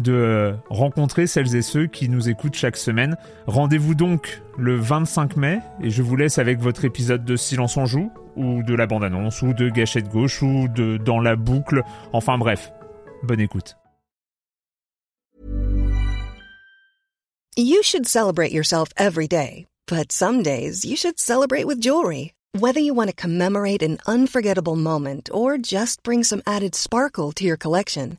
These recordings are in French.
de rencontrer celles et ceux qui nous écoutent chaque semaine. Rendez-vous donc le 25 mai et je vous laisse avec votre épisode de Silence en joue ou de la bande-annonce ou de Gâchette gauche ou de Dans la boucle. Enfin bref, bonne écoute. You should celebrate yourself every day, but some days you should celebrate with jewelry. Whether you want to commemorate an unforgettable moment or just bring some added sparkle to your collection.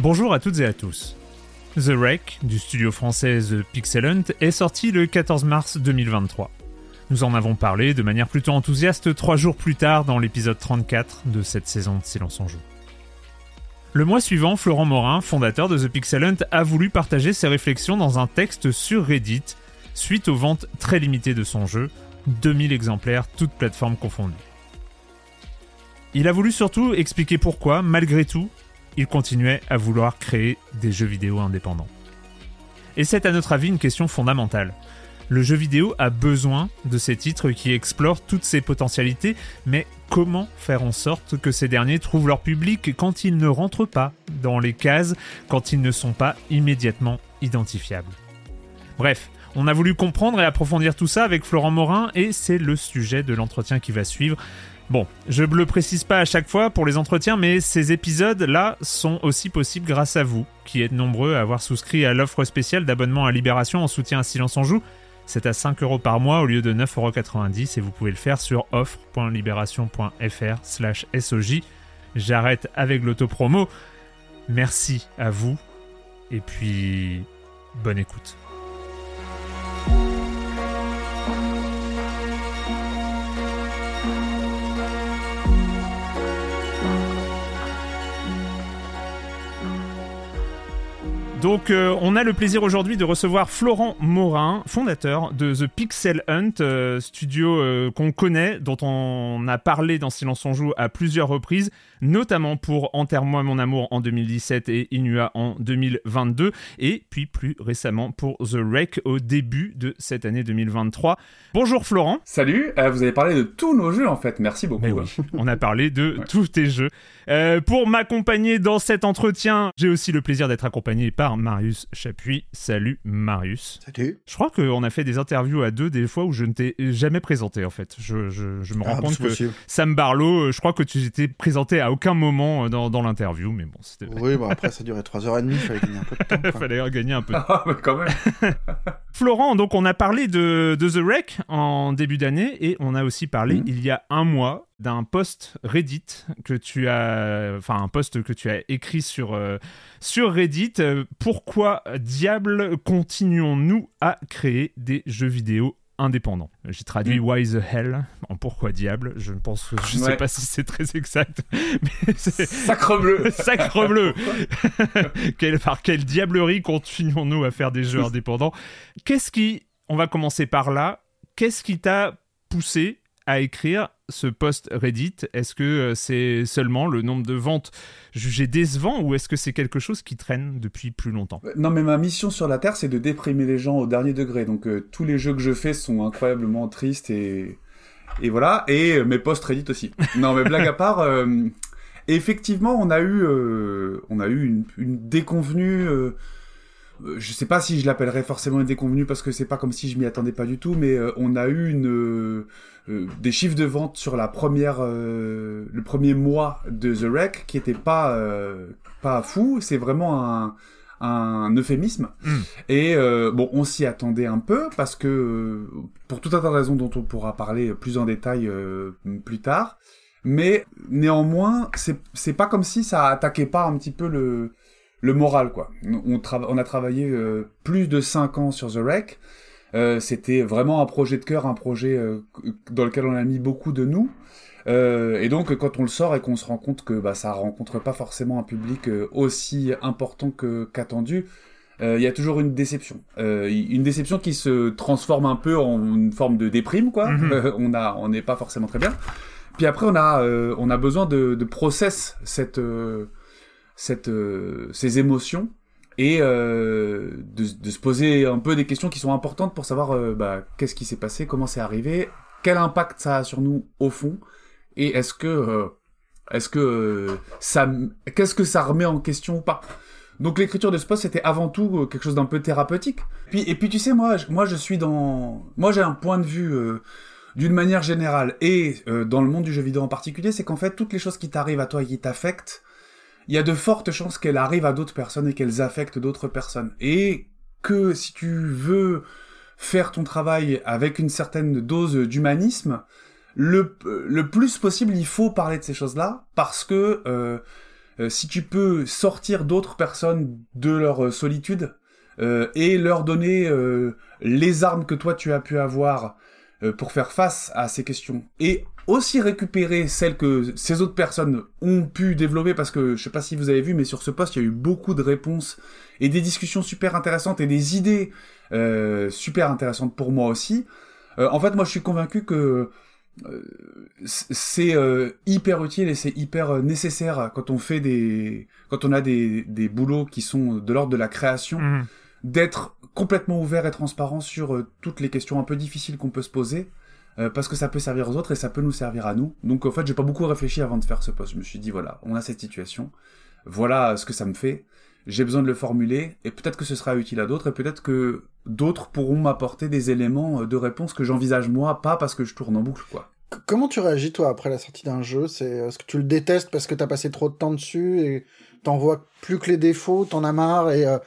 Bonjour à toutes et à tous. The Wreck, du studio français The Pixel Hunt, est sorti le 14 mars 2023. Nous en avons parlé de manière plutôt enthousiaste trois jours plus tard dans l'épisode 34 de cette saison de Silence en Joue. Le mois suivant, Florent Morin, fondateur de The Pixel Hunt, a voulu partager ses réflexions dans un texte sur Reddit, suite aux ventes très limitées de son jeu, 2000 exemplaires, toutes plateformes confondues. Il a voulu surtout expliquer pourquoi, malgré tout, il continuait à vouloir créer des jeux vidéo indépendants. Et c'est à notre avis une question fondamentale. Le jeu vidéo a besoin de ces titres qui explorent toutes ses potentialités, mais comment faire en sorte que ces derniers trouvent leur public quand ils ne rentrent pas dans les cases, quand ils ne sont pas immédiatement identifiables? Bref, on a voulu comprendre et approfondir tout ça avec Florent Morin et c'est le sujet de l'entretien qui va suivre. Bon, je ne le précise pas à chaque fois pour les entretiens, mais ces épisodes-là sont aussi possibles grâce à vous, qui êtes nombreux à avoir souscrit à l'offre spéciale d'abonnement à Libération en soutien à Silence en Joue. C'est à 5 euros par mois au lieu de 9,90€ et vous pouvez le faire sur offre.libération.fr slash SOJ. J'arrête avec l'autopromo. Merci à vous et puis bonne écoute. Donc euh, on a le plaisir aujourd'hui de recevoir Florent Morin, fondateur de The Pixel Hunt, euh, studio euh, qu'on connaît, dont on a parlé dans Silence on joue à plusieurs reprises, notamment pour Enterre-moi mon amour en 2017 et Inua en 2022, et puis plus récemment pour The Wreck au début de cette année 2023. Bonjour Florent. Salut, vous avez parlé de tous nos jeux en fait, merci beaucoup. Mais oui, on a parlé de tous tes jeux. pour m'accompagner dans cet entretien, j'ai aussi le plaisir d'être accompagné par Marius Chapuis. Salut Marius. Salut. Je crois qu'on a fait des interviews à deux des fois où je ne t'ai jamais présenté en fait. Je, je, me rends Ah, compte c'est que possible. Sam Barlow, euh, je crois que tu t'étais présenté à aucun moment euh, dans, dans l'interview, mais bon, c'était. Oui, bon après ça durait 3h30, il fallait gagner un peu de temps. Il fallait gagner un peu. de Ah, mais quand même. Florent, donc on a parlé de, de The Wreck en début d'année et on a aussi parlé Mhm. il y a un mois d'un post Reddit que tu as, enfin un post que tu as écrit sur euh, sur Reddit. Euh, Pourquoi diable continuons-nous à créer des jeux vidéo indépendants? J'ai traduit Mhm. Why the hell? En pourquoi diable? Je ne pense, que je sais Ouais. pas si c'est très exact, mais Sacre bleu. Sacre bleu Quelle- Par quelle diablerie continuons-nous à faire des jeux indépendants? Qu'est-ce qui, on va commencer par là, qu'est-ce qui t'a poussé à écrire ce post Reddit Est-ce que euh, c'est seulement le nombre de ventes jugées décevant ou est-ce que c'est quelque chose qui traîne depuis plus longtemps? Non, mais ma mission sur la Terre, c'est de déprimer les gens au dernier degré. Donc euh, tous les jeux que je fais sont incroyablement tristes et et voilà. Et euh, mes posts Reddit aussi. non, mais blague à part. effectivement, on a eu, on a eu une, une déconvenue euh, je sais pas si je l'appellerais forcément une déconvenue parce que c'est pas comme si je m'y attendais pas du tout, mais euh, on a eu une, euh, des chiffres de vente sur la première, le premier mois de The Wreck qui était pas pas fou. C'est vraiment un un euphémisme. Hmm. Et bon, on s'y attendait un peu parce que pour tout un tas de raisons dont on pourra parler plus en détail plus tard. Mais néanmoins, c'est pas comme si ça attaquait pas un petit peu le le moral, quoi. On, on a travaillé euh, plus de 5 ans sur The Wreck. Euh, c'était vraiment un projet de cœur, un projet euh, dans lequel on a mis beaucoup de nous. et donc, quand on le sort et qu'on se rend compte que bah, ça rencontre pas forcément un public aussi important que qu'attendu, il y a toujours une déception. une déception qui se transforme un peu en une forme de déprime, quoi. Mhm. on a, on n'est pas forcément très bien. Puis après, on a, on a besoin de, de process cette cette, euh, ces émotions et euh, de, de, se poser un peu des questions qui sont importantes pour savoir euh, bah, qu'est-ce qui s'est passé, comment c'est arrivé, quel impact ça a sur nous au fond, et est-ce que est-ce que ça qu'est-ce que ça remet en question ou pas. Donc l'écriture de ce poste c'était avant tout quelque chose d'un peu thérapeutique. Puis et puis tu sais moi moi je suis dans moi j'ai un point de vue d'une manière générale et dans le monde du jeu vidéo en particulier, c'est qu'en fait toutes les choses qui t'arrivent à toi et qui t'affectent il y a de fortes chances qu'elles arrivent à d'autres personnes et qu'elles affectent d'autres personnes. Et que si tu veux faire ton travail avec une certaine dose d'humanisme, le, plus possible, il faut parler de ces choses-là, parce que euh, euh, si tu peux sortir d'autres personnes de leur solitude euh, et leur donner les armes que toi tu as pu avoir pour faire face à ces questions, et aussi récupérer celles que ces autres personnes ont pu développer parce que je sais pas si vous avez vu mais sur ce poste il y a eu beaucoup de réponses et des discussions super intéressantes et des idées euh, super intéressantes pour moi aussi. Euh, en fait moi je suis convaincu que euh, c'est euh, hyper utile et c'est hyper nécessaire quand on fait des quand on a des, des boulots qui sont de l'ordre de la création mmh. d'être complètement ouvert et transparent sur toutes les questions un peu difficiles qu'on peut se poser euh, parce que ça peut servir aux autres et ça peut nous servir à nous. Donc en fait, j'ai pas beaucoup réfléchi avant de faire ce post. Je me suis dit voilà, on a cette situation, voilà ce que ça me fait. J'ai besoin de le formuler et peut-être que ce sera utile à d'autres et peut-être que d'autres pourront m'apporter des éléments euh, de réponse que j'envisage moi, pas parce que je tourne en boucle quoi. Comment tu réagis toi après la sortie d'un jeu? C'est est-ce que tu le détestes parce que t'as passé trop de temps dessus et t'en vois plus que les défauts, t'en as marre et euh,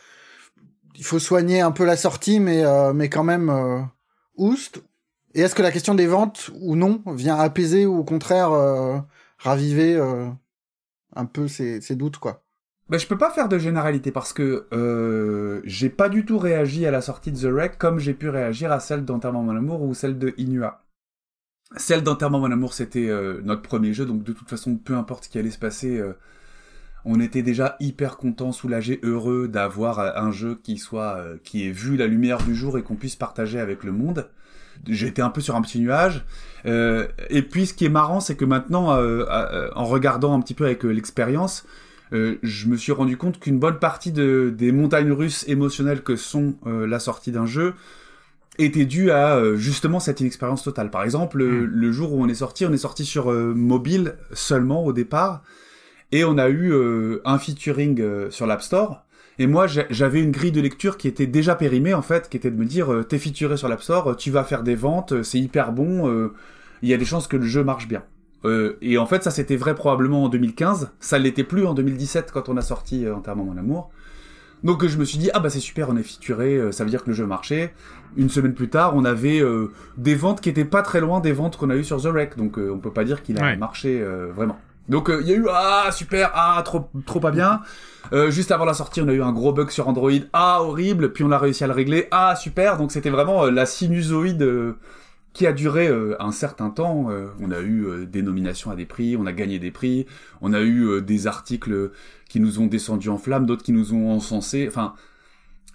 il faut soigner un peu la sortie, mais quand même euh, oust et est-ce que la question des ventes ou non vient apaiser ou au contraire euh, raviver euh, un peu ces, doutes quoi? Ben, je peux pas faire de généralité parce que euh, j'ai pas du tout réagi à la sortie de The Wreck comme j'ai pu réagir à celle d'Enterrement Mon Amour ou celle de Inua. Celle d'Enterrement Mon Amour, c'était notre premier jeu, donc de toute façon, peu importe ce qui allait se passer, on était déjà hyper content, soulagé, heureux d'avoir un jeu qui soit, qui ait vu la lumière du jour et qu'on puisse partager avec le monde j'étais un peu sur un petit nuage. Euh, et puis ce qui est marrant, c'est que maintenant, euh, euh, en regardant un petit peu avec l'expérience, je me suis rendu compte qu'une bonne partie de, des montagnes russes émotionnelles que sont la sortie d'un jeu était due à justement cette inexpérience totale. Par exemple, hmm. le, jour où on est sorti, on est sorti sur mobile seulement au départ, et on a eu un featuring sur l'App Store et moi, j'avais une grille de lecture qui était déjà périmée, en fait, qui était de me dire, euh, t'es featuré sur l'App Store, tu vas faire des ventes, euh, c'est hyper bon, euh, il y a des chances que le jeu marche bien. et en fait, ça c'était vrai probablement en 2015, ça l'était plus en 2017 quand on a sorti Entièrement mon amour. Donc je me suis dit, ah bah c'est super, on est featuré, ça veut dire que le jeu marchait. Une semaine plus tard, on avait des ventes qui étaient pas très loin des ventes qu'on a eues sur The Wreck, donc on peut pas dire qu'il a marché vraiment. Donc il y a eu, ah super, ah trop, trop pas bien. Euh, juste avant la sortie, on a eu un gros bug sur Android. Ah, horrible. Puis on a réussi à le régler. Ah, super. Donc c'était vraiment euh, la sinusoïde euh, qui a duré un certain temps. on a eu des nominations à des prix, on a gagné des prix, on a eu des articles qui nous ont descendu en flammes, d'autres qui nous ont encensés. Enfin,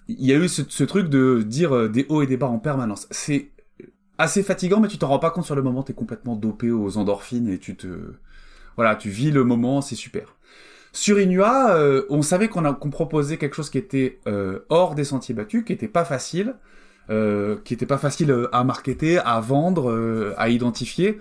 il y a eu ce truc de dire des hauts et des bas en permanence. C'est assez fatigant, mais tu t'en rends pas compte sur le moment, t'es complètement dopé aux endorphines et tu te, voilà, tu vis le moment, c'est super. Sur Inua, euh, on savait qu'on proposait quelque chose qui était euh, hors des sentiers battus, qui était pas facile, euh, qui était pas facile à marketer, à vendre, à identifier.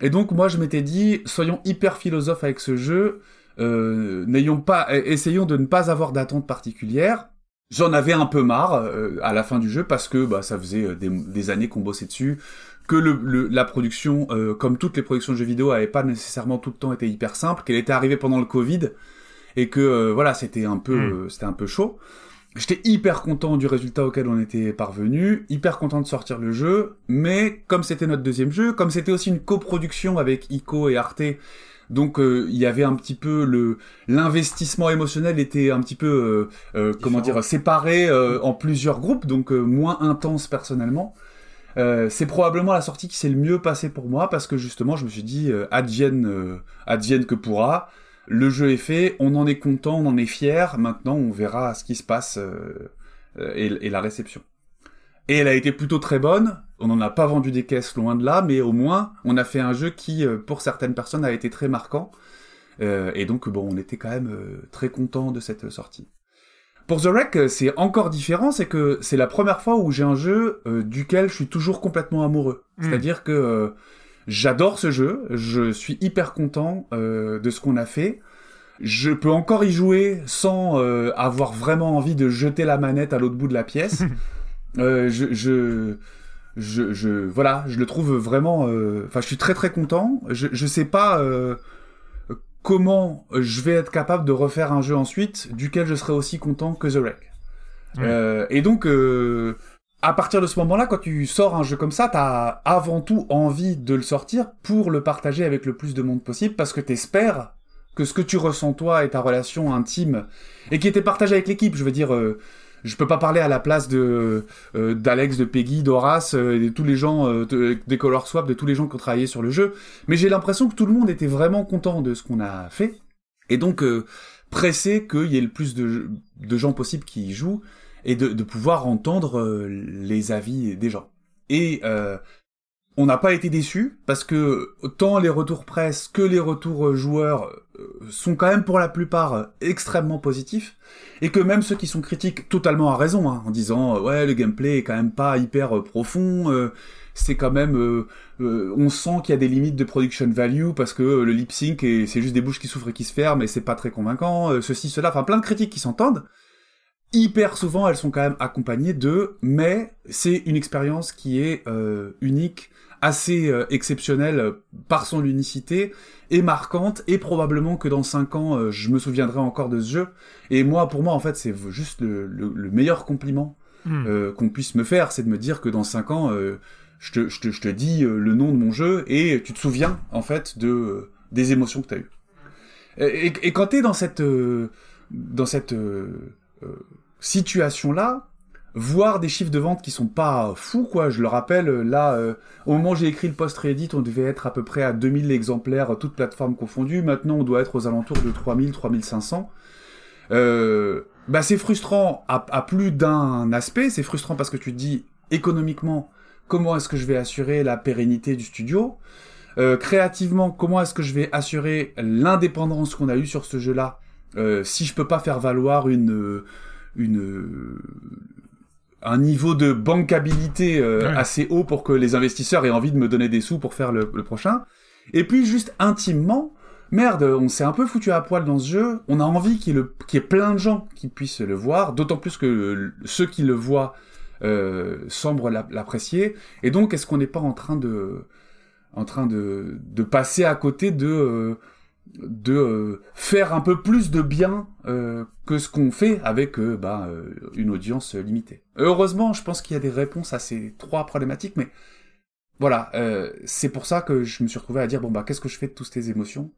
Et donc moi je m'étais dit, soyons hyper philosophes avec ce jeu, n'ayons pas, essayons de ne pas avoir d'attente particulière. J'en avais un peu marre à la fin du jeu parce que bah, ça faisait des, des années qu'on bossait dessus, que le, le, la production, euh, comme toutes les productions de jeux vidéo, avait pas nécessairement tout le temps été hyper simple, qu'elle était arrivée pendant le Covid et que euh, voilà, c'était un peu, euh, c'était un peu chaud. J'étais hyper content du résultat auquel on était parvenu, hyper content de sortir le jeu, mais comme c'était notre deuxième jeu, comme c'était aussi une coproduction avec Ico et Arte, donc euh, il y avait un petit peu le l'investissement émotionnel était un petit peu euh, euh, comment dire séparé euh, en plusieurs groupes, donc euh, moins intense personnellement. Euh, c'est probablement la sortie qui s'est le mieux passée pour moi parce que justement je me suis dit euh, advienne euh, advienne que pourra. Le jeu est fait, on en est content, on en est fier. Maintenant, on verra ce qui se passe euh, et, et la réception. Et elle a été plutôt très bonne. On n'en a pas vendu des caisses loin de là, mais au moins on a fait un jeu qui, pour certaines personnes, a été très marquant. Et donc bon, on était quand même très content de cette sortie. Pour The Wreck, euh, c'est encore différent, c'est que c'est la première fois où j'ai un jeu euh, duquel je suis toujours complètement amoureux. Mm. C'est-à-dire que euh, j'adore ce jeu, je suis hyper content euh, de ce qu'on a fait. Je peux encore y jouer sans avoir vraiment envie de jeter la manette à l'autre bout de la pièce. Je, je, je, je, voilà, je le trouve vraiment. Enfin, je suis très très content. Je, je sais pas comment je vais être capable de refaire un jeu ensuite duquel je serai aussi content que The Wreck. Euh, et donc, euh, à partir de ce moment-là, quand tu sors un jeu comme ça, t'as avant tout envie de le sortir pour le partager avec le plus de monde possible parce que t'espères que ce que tu ressens toi et ta relation intime et qui était partagée avec l'équipe, je veux dire. euh, je peux pas parler à la place de euh, d'Alex, de Peggy, d'Horace, euh, de tous les gens euh, de- des Color Swap, de tous les gens qui ont travaillé sur le jeu. Mais j'ai l'impression que tout le monde était vraiment content de ce qu'on a fait, et donc euh, pressé qu'il y ait le plus de, gens possible qui y jouent et de, de pouvoir entendre les avis des gens. Et on n'a pas été déçus parce que tant les retours presse que les retours euh, joueurs euh, sont quand même pour la plupart euh, extrêmement positifs et que même ceux qui sont critiques totalement à raison hein, en disant ouais le gameplay est quand même pas hyper profond c'est quand même on sent qu'il y a des limites de production value parce que le lip sync et c'est juste des bouches qui souffrent et qui se ferment et c'est pas très convaincant ceci cela enfin plein de critiques qui s'entendent. Hyper souvent elles sont quand même accompagnées de mais c'est une expérience qui est unique assez euh, exceptionnelle euh, par son unicité et marquante et probablement que dans cinq ans euh, je me souviendrai encore de ce jeu et moi pour moi en fait c'est juste le, le- le meilleur compliment Hmm. euh, qu'on puisse me faire c'est de me dire que dans cinq ans euh, je, te, je, te, je te dis le nom de mon jeu et tu te souviens en fait de des émotions que tu as eues et, et, et quand t'es dans cette dans cette euh, situation là voir des chiffres de vente qui sont pas fous quoi. Je le rappelle là euh, au moment où j'ai écrit le post Reddit on devait être à peu près à 2000 exemplaires euh, toutes plateformes confondues. Maintenant on doit être aux alentours de 3000 3500 euh, bah c'est frustrant à, plus d'un aspect. C'est frustrant parce que tu te dis économiquement comment est-ce que je vais assurer la pérennité du studio? Euh, créativement, comment est-ce que je vais assurer l'indépendance qu'on a eue sur ce jeu-là? Si je peux pas faire valoir une une un niveau de bancabilité euh, assez haut pour que les investisseurs aient envie de me donner des sous pour faire le, le prochain. Et puis juste intimement, merde, on s'est un peu foutu à poil dans ce jeu. On a envie qu'il y ait, le- qu'il y ait plein de gens qui puissent le voir, d'autant plus que le- ceux qui le voient euh, semblent l'a- l'apprécier. Et donc, est-ce qu'on n'est pas en train de en train de, de passer à côté de euh, de euh, faire un peu plus de bien euh, que ce qu'on fait avec euh, bah, euh, une audience limitée. Heureusement, je pense qu'il y a des réponses à ces trois problématiques, mais voilà, euh, c'est pour ça que je me suis retrouvé à dire bon bah qu'est-ce que je fais de toutes ces émotions?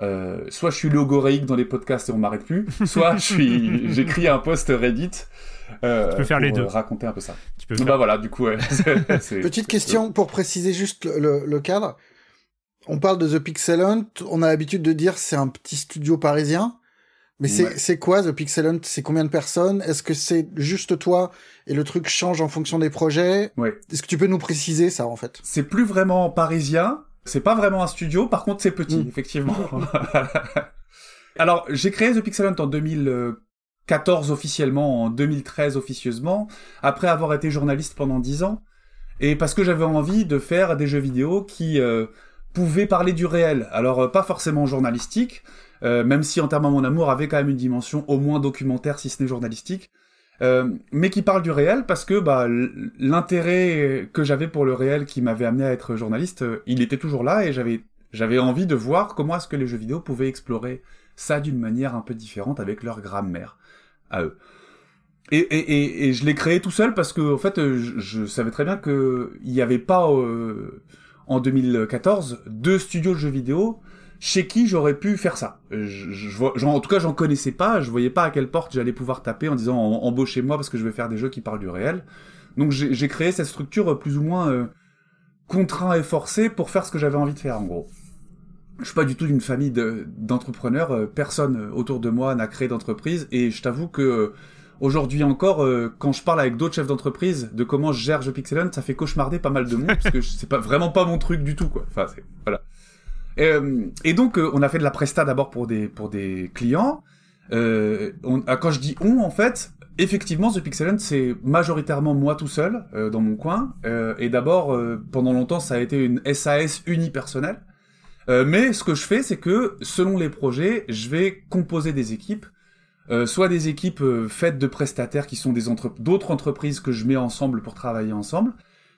Euh, soit je suis logoréique dans les podcasts et on m'arrête plus, soit je suis j'écris un post Reddit. Euh, Tu peux faire pour, les deux. raconter un peu ça. Tu peux Bah faire- voilà, du coup, ouais. c'est- c'est- Petite question pour préciser juste le, le- le cadre. On parle de The Pixel Hunt, on a l'habitude de dire c'est un petit studio parisien. Mais c'est Ouais. c'est quoi The Pixel Hunt? C'est combien de personnes? Est-ce que c'est juste toi et le truc change en fonction des projets? Ouais. Est-ce que tu peux nous préciser ça en fait? C'est plus vraiment parisien. C'est pas vraiment un studio. Par contre, c'est petit, Mm. effectivement. Alors, j'ai créé The Pixel Hunt en 2014 officiellement, en 2013 officieusement, après avoir été journaliste pendant 10 ans, et parce que j'avais envie de faire des jeux vidéo qui euh, pouvaient parler du réel. Alors, euh, pas forcément journalistique, euh, même si en termes à mon amour avait quand même une dimension au moins documentaire, si ce n'est journalistique. Euh, mais qui parle du réel parce que bah, l'intérêt que j'avais pour le réel qui m'avait amené à être journaliste, il était toujours là et j'avais envie de voir comment est-ce que les jeux vidéo pouvaient explorer ça d'une manière un peu différente avec leur grammaire à eux. Et, et, et, je l'ai créé tout seul parce que en fait je, savais très bien que il n'y avait pas en 2014 deux studios de jeux vidéo chez qui j'aurais pu faire ça. En tout cas, j'en connaissais pas. Je voyais pas à quelle porte j'allais pouvoir taper en disant em- embauchez-moi parce que je vais faire des jeux qui parlent du réel. Donc j'ai créé cette structure plus ou moins euh, contraint et forcé pour faire ce que j'avais envie de faire en gros. Je suis pas du tout d'une famille de- d'entrepreneurs. euh, Personne euh, autour de moi n'a créé d'entreprise et je t'avoue que aujourd'hui encore, euh, quand je parle avec d'autres chefs d'entreprise de comment je gère The Pixel Hunt, ça fait cauchemarder pas mal de monde parce que je- c'est pas vraiment pas mon truc du tout quoi. Enfin c'est voilà. Et, euh, et donc, euh, on a fait de la presta d'abord pour des, pour des clients. Euh, on, ah, quand je dis on, en fait, effectivement, The Pixel c'est majoritairement moi tout seul, euh, dans mon coin. Euh, et d'abord, euh, pendant longtemps, ça a été une SAS unipersonnelle. Euh, mais ce que je fais, c'est que, selon les projets, je vais composer des équipes. Euh, soit des équipes euh, faites de prestataires qui sont des entre- d'autres entreprises que je mets ensemble pour travailler ensemble,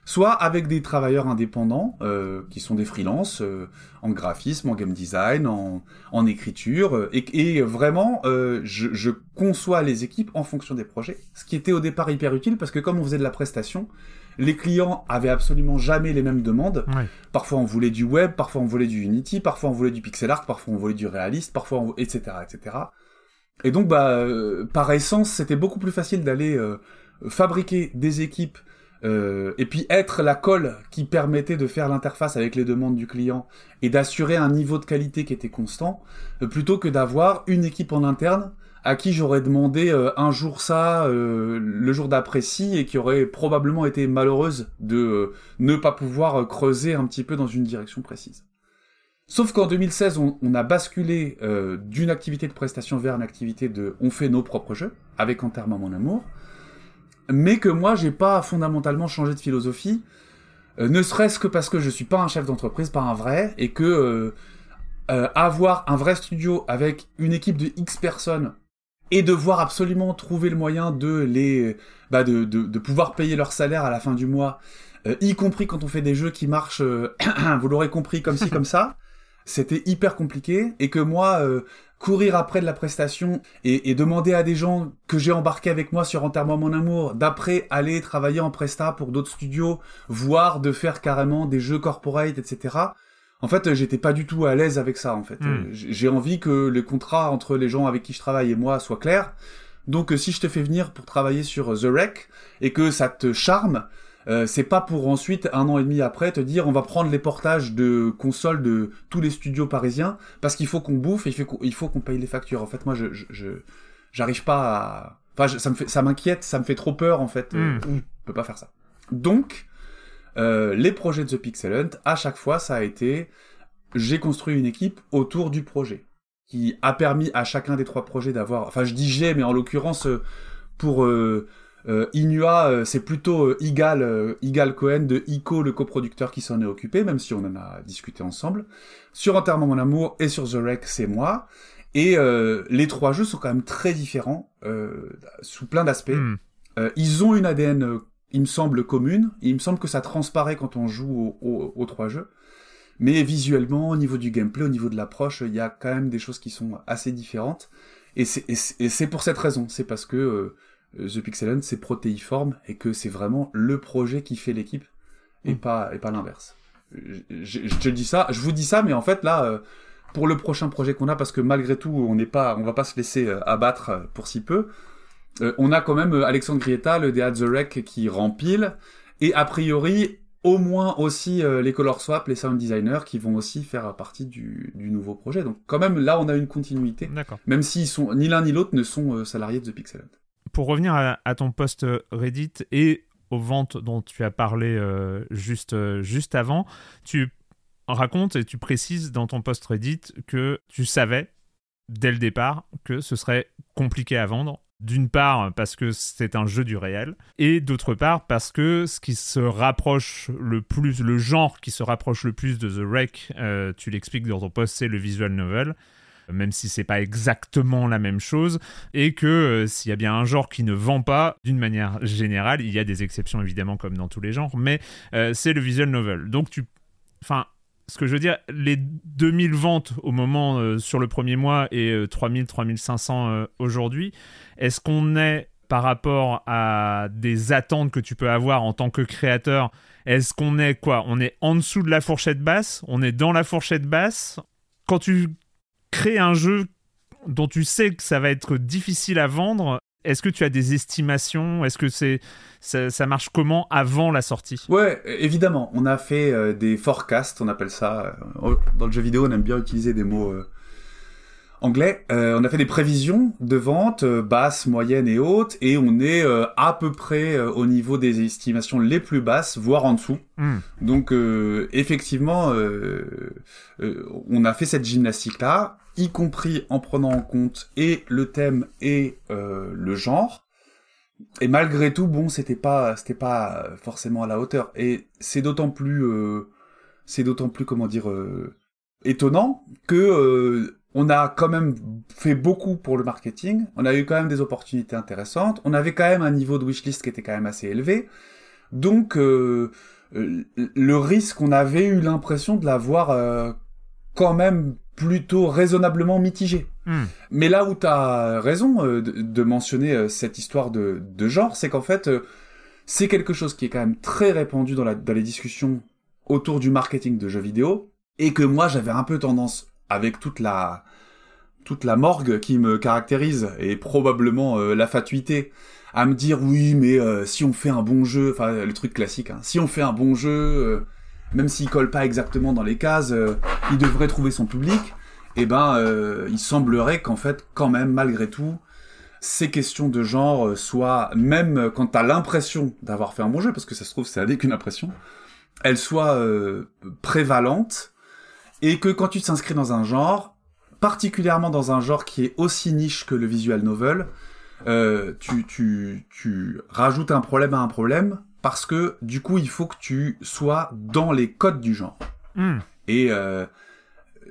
soit avec des travailleurs indépendants euh, qui sont des freelances euh, en graphisme, en game design, en, en écriture, euh, et, et vraiment, euh, je, je conçois les équipes en fonction des projets, ce qui était au départ hyper utile parce que comme on faisait de la prestation, les clients avaient absolument jamais les mêmes demandes. Parfois on voulait du web, parfois on voulait du Unity, parfois on voulait du pixel art, parfois on voulait du réaliste, parfois on... etc etc. Et donc bah euh, par essence c'était beaucoup plus facile d'aller euh, fabriquer des équipes euh, et puis être la colle qui permettait de faire l'interface avec les demandes du client et d'assurer un niveau de qualité qui était constant, plutôt que d'avoir une équipe en interne à qui j'aurais demandé un jour ça, le jour d'après ci, et qui aurait probablement été malheureuse de ne pas pouvoir creuser un petit peu dans une direction précise. Sauf qu'en 2016, on, a basculé euh, d'une activité de prestation vers une activité de on fait nos propres jeux, avec Enterrement mon amour, mais que moi, j'ai pas fondamentalement changé de philosophie, euh, ne serait-ce que parce que je suis pas un chef d'entreprise, pas un vrai, et que euh, avoir un vrai studio avec une équipe de X personnes et devoir absolument trouver le moyen de les bah de, de, pouvoir payer leur salaire à la fin du mois, y compris quand on fait des jeux qui marchent, vous l'aurez compris, comme ci, comme ça, c'était hyper compliqué, et que moi, euh, courir après de la prestation et, et demander à des gens que j'ai embarqués avec moi sur Enterrement mon amour, d'après aller travailler en presta pour d'autres studios, voire de faire carrément des jeux corporate, etc. En fait, euh, j'étais pas du tout à l'aise avec ça, en fait. Mm. Euh, J'ai envie que les contrats entre les gens avec qui je travaille et moi soient clairs. Donc, euh, si je te fais venir pour travailler sur The Wreck et que ça te charme, euh, c'est pas pour ensuite, un an et demi après, te dire on va prendre les portages de consoles de tous les studios parisiens parce qu'il faut qu'on bouffe et il faut qu'on- paye les factures. En fait, moi, je, je, je- j'arrive pas à, enfin, je- ça me fait, ça m'inquiète, ça me fait trop peur en fait. Euh, Mm. je peux pas faire ça. Donc, euh, les projets de The Pixel Hunt, à chaque fois, ça a été, j'ai construit une équipe autour du projet qui a permis à chacun des trois projets d'avoir, enfin, je dis j'ai, mais en l'occurrence, euh, pour euh, euh, Inua, euh, c'est plutôt euh, Igal, euh, Igal Cohen de Ico, le coproducteur qui s'en est occupé, même si on en a discuté ensemble. Sur Enterrement mon amour et sur The Wreck, c'est moi. Et euh, les trois jeux sont quand même très différents euh, sous plein d'aspects. Hmm. Euh, ils ont une ADN, il me semble, commune. Il me semble que ça transparaît quand on joue au- au- aux trois jeux. Mais visuellement, au niveau du gameplay, au niveau de l'approche, il y a quand même des choses qui sont assez différentes. Et c'est- pour cette raison. C'est parce que euh, The Pixel Hunt, c'est protéiforme et que c'est vraiment le projet qui fait l'équipe et Mm. pas, et pas l'inverse. Je, je- te dis ça, je vous dis ça, mais en fait, là, euh, pour le prochain projet qu'on a, parce que malgré tout, on n'est pas, on va pas se laisser euh, abattre euh, pour si peu. Euh, on a quand même euh, Alexandre Grietta, le DA The Wreck, qui rempile, et a priori, au moins aussi euh, les color swap, les sound designers qui vont aussi faire partie du, du, nouveau projet. Donc quand même là on a une continuité. Même s'ils sont ni l'un ni l'autre ne sont euh, salariés de The Pixel Hunt. Pour revenir à, ton post Reddit et aux ventes dont tu as parlé euh, juste, euh, juste avant, tu racontes et tu précises dans ton post Reddit que tu savais dès le départ que ce serait compliqué à vendre. D'une part parce que c'est un jeu du réel, et d'autre part parce que ce qui se rapproche le plus, le genre qui se rapproche le plus de The Wreck, euh, tu l'expliques dans ton post, c'est le visual novel même si c'est pas exactement la même chose, et que euh, s'il y a bien un genre qui ne vend pas, d'une manière générale, il y a des exceptions évidemment comme dans tous les genres, mais euh, c'est le visual novel. Donc tu, enfin, ce que je veux dire, les 2000 ventes au moment euh, sur le premier mois et euh, 3000, 3500 euh, aujourd'hui, est-ce qu'on est par rapport à des attentes que tu peux avoir en tant que créateur Est-ce qu'on est quoi? On est en dessous de la fourchette basse? On est dans la fourchette basse? Quand tu crées un jeu dont tu sais que ça va être difficile à vendre, est-ce que tu as des estimations? Est-ce que c'est ça, ça, marche comment avant la sortie? Ouais, évidemment. On a fait euh, des forecasts, on appelle ça. Euh, dans le jeu vidéo, on aime bien utiliser des mots euh, anglais. on a fait des prévisions de vente basses, moyennes et hautes, et on est à peu près au niveau des estimations les plus basses, voire en dessous. Mm. Donc effectivement, on a fait cette gymnastique-là y compris en prenant en compte et le thème et euh, le genre. Et malgré tout, bon, c'était pas, c'était pas forcément à la hauteur. Et c'est d'autant plus, euh, c'est d'autant plus, comment dire, euh, étonnant que euh, on a quand même fait beaucoup pour le marketing. On a eu quand même des opportunités intéressantes. On avait quand même un niveau de wishlist qui était quand même assez élevé. Donc euh, le risque, on avait eu l'impression de l'avoir quand même plutôt raisonnablement mitigé. Mm. Mais là où tu as raison euh, de, de, mentionner euh, cette histoire de, de genre, c'est qu'en fait, euh, c'est quelque chose qui est quand même très répandu dans, la, dans les discussions autour du marketing de jeux vidéo, et que moi j'avais un peu tendance, avec toute la toute la morgue qui me caractérise, et probablement la fatuité, à me dire oui, mais si on fait un bon jeu, enfin le truc classique, hein, si on fait un bon jeu même s'il colle pas exactement dans les cases, euh, il devrait trouver son public. Et ben, euh, il semblerait qu'en fait, quand même, malgré tout, ces questions de genre euh, soient, même quand t'as l'impression d'avoir fait un bon jeu, parce que ça se trouve, c'est avec une impression, elles soient prévalentes, et que quand tu t'inscris dans un genre, particulièrement dans un genre qui est aussi niche que le visual novel, tu rajoutes un problème à un problème, parce que du coup, il faut que tu sois dans les codes du genre. Mm. Et euh,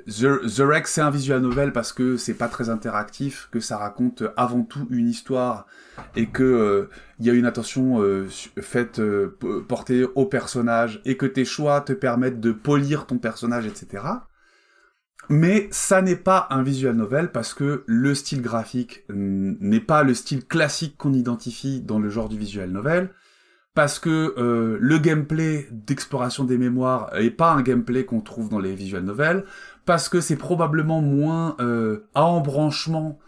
The, The Rex, c'est un visual novel parce que c'est pas très interactif, que ça raconte avant tout une histoire et que euh, il y a une attention euh, faite euh, portée au personnage et que tes choix te permettent de polir ton personnage, etc. Mais ça n'est pas un visual novel parce que le style graphique n'est pas le style classique qu'on identifie dans le genre du visual novel parce que euh, le gameplay d'exploration des mémoires est pas un gameplay qu'on trouve dans les visual novels, parce que c'est probablement moins euh, à embranchement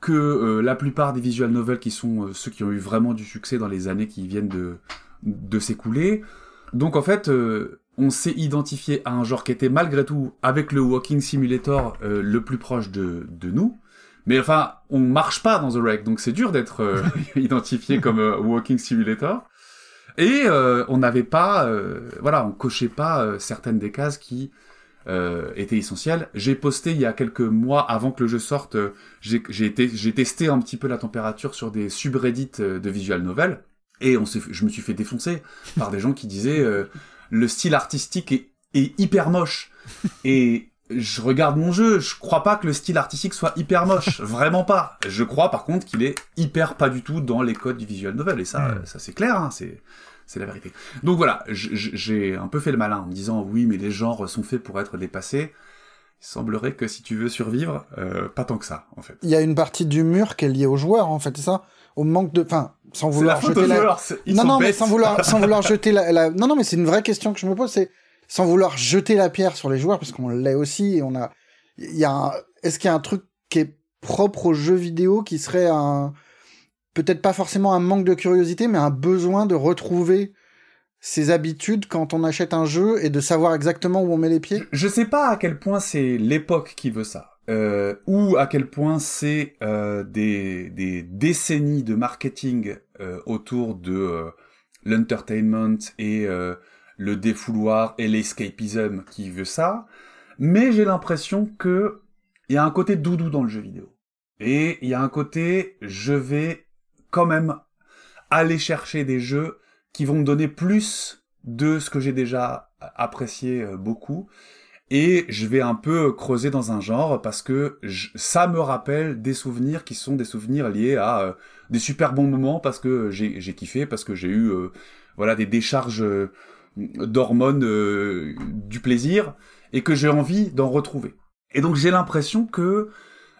que euh, la plupart des visual novels qui sont euh, ceux qui ont eu vraiment du succès dans les années qui viennent de, de s'écouler. Donc en fait, euh, on s'est identifié à un genre qui était malgré tout, avec le Walking Simulator, euh, le plus proche de, de nous. Mais enfin, on marche pas dans The Wreck, donc c'est dur d'être identifié comme Walking Simulator. Et euh, on n'avait pas, euh, voilà, on cochait pas euh, certaines des cases qui étaient essentielles. J'ai posté il y a quelques mois avant que le jeu sorte, j'ai j'ai testé un petit peu la température sur des subreddits de visual novel et on je me suis fait défoncer par des gens qui disaient le style artistique est, est hyper moche et je regarde mon jeu, je crois pas que le style artistique soit hyper moche, vraiment pas. Je crois par contre qu'il est hyper pas du tout dans les codes du visual novel et ça, Mm. ça c'est clair, hein, c'est c'est la vérité. Donc voilà, j'ai un peu fait le malin en me disant oui, mais les genres sont faits pour être dépassés. Il semblerait que si tu veux survivre, euh, pas tant que ça en fait. Il y a une partie du mur qui est liée aux joueurs, en fait, c'est ça? Au manque de... Enfin, sans la vouloir jeter la... joueurs, non, non, mais sans vouloir, sans vouloir jeter la, la- Non, non, mais c'est une vraie question que je me pose, c'est sans vouloir jeter la pierre sur les joueurs, parce qu'on l'est aussi, on a... Il y a. Est-ce qu'il y a un truc qui est propre aux jeux vidéo qui serait un... Peut-être pas forcément un manque de curiosité, mais un besoin de retrouver ses habitudes quand on achète un jeu et de savoir exactement où on met les pieds? Je sais pas à quel point c'est l'époque qui veut ça. Euh, ou à quel point c'est euh, des, décennies de marketing euh, autour de l'entertainment et le défouloir et l'escapism qui veut ça. Mais j'ai l'impression que il y a un côté doudou dans le jeu vidéo. Et il y a un côté, je vais quand même aller chercher des jeux qui vont me donner plus de ce que j'ai déjà apprécié beaucoup et je vais un peu creuser dans un genre parce que ça me rappelle des souvenirs qui sont des souvenirs liés à euh, des super bons moments parce que j'ai kiffé, parce que j'ai eu euh, voilà des décharges euh, d'hormones du plaisir et que j'ai envie d'en retrouver. Et donc j'ai l'impression que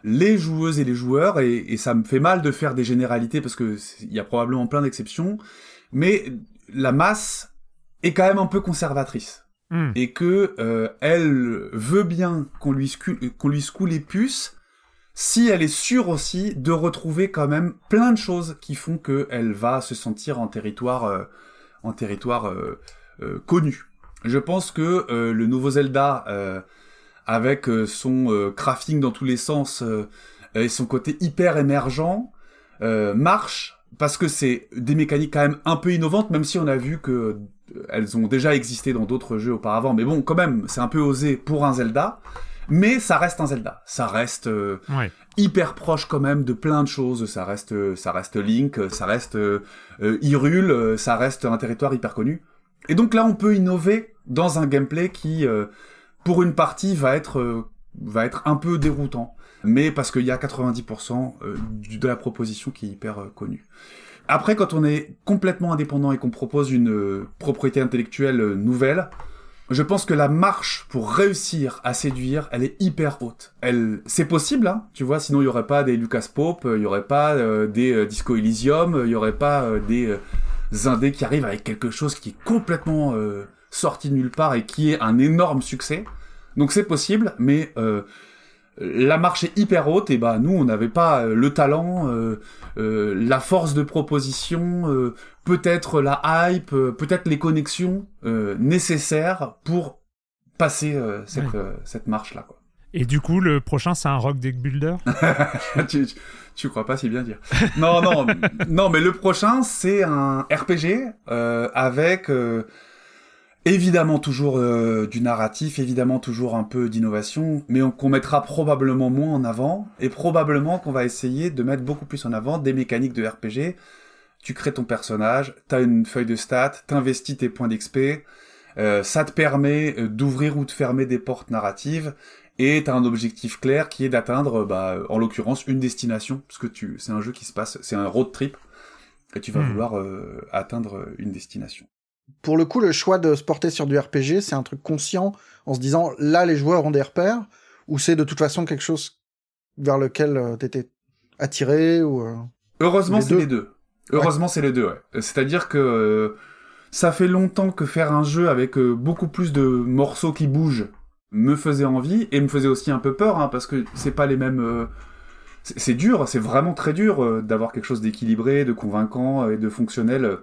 les joueuses et les joueurs, et, et, ça me fait mal de faire des généralités parce que il y a probablement plein d'exceptions, mais la masse est quand même un peu conservatrice. Hmm. et que euh, elle veut bien qu'on lui, qu'on lui secoue les puces, si elle est sûre aussi de retrouver quand même plein de choses qui font qu'elle va se sentir en territoire, euh, en territoire euh, connu. Je pense que le nouveau Zelda, avec son crafting dans tous les sens et son côté hyper émergent, marche parce que c'est des mécaniques quand même un peu innovantes, même si on a vu que elles ont déjà existé dans d'autres jeux auparavant, mais bon, quand même, c'est un peu osé pour un Zelda. Mais ça reste un Zelda. Ça reste euh, hyper proche quand même de plein de choses. Ça reste, euh, ça reste Link, ça reste euh, Hyrule, ça reste un territoire hyper connu. Et donc là, on peut innover dans un gameplay qui, pour une partie, va être, va être un peu déroutant. Mais parce qu'il y a 90% de la proposition qui est hyper connue. Après, quand on est complètement indépendant et qu'on propose une euh, propriété intellectuelle euh, nouvelle, je pense que la marche pour réussir à séduire, elle est hyper haute. Elle, c'est possible, hein, tu vois. Sinon, il y aurait pas des Lucas Pope, il y aurait pas euh, des Disco Elysium, il y aurait pas des indés qui arrivent avec quelque chose qui est complètement sorti de nulle part et qui est un énorme succès. Donc c'est possible, mais la marche est hyper haute et bah nous on n'avait pas euh, le talent, euh, euh, la force de proposition, peut-être la hype, peut-être les connexions nécessaires pour passer cette, cette marche là quoi. Et du coup, le prochain, c'est un rock deck builder? Tu, tu, crois pas si bien dire. Non, non, non, mais le prochain, c'est un RPG avec Évidemment toujours euh, du narratif, évidemment toujours un peu d'innovation, mais qu'on mettra probablement moins en avant, et probablement qu'on va essayer de mettre beaucoup plus en avant des mécaniques de RPG. Tu crées ton personnage, t'as une feuille de stats, t'investis tes points d'XP, euh, ça te permet euh, d'ouvrir ou de fermer des portes narratives, et t'as un objectif clair qui est d'atteindre, bah, en l'occurrence, une destination, parce que tu, c'est un jeu qui se passe, c'est un road trip, et tu vas hmm. vouloir atteindre une destination pour le coup, le choix de se porter sur du RPG, c'est un truc conscient en se disant là, les joueurs ont des repères, ou c'est de toute façon quelque chose vers lequel euh, t'étais attiré ou. Euh, Heureusement, c'est les deux. Heureusement, c'est les deux. Ouais. C'est-à-dire que euh, ça fait longtemps que faire un jeu avec beaucoup plus de morceaux qui bougent me faisait envie et me faisait aussi un peu peur, hein, parce que c'est pas les mêmes. C'est dur, c'est vraiment très dur d'avoir quelque chose d'équilibré, de convaincant et de fonctionnel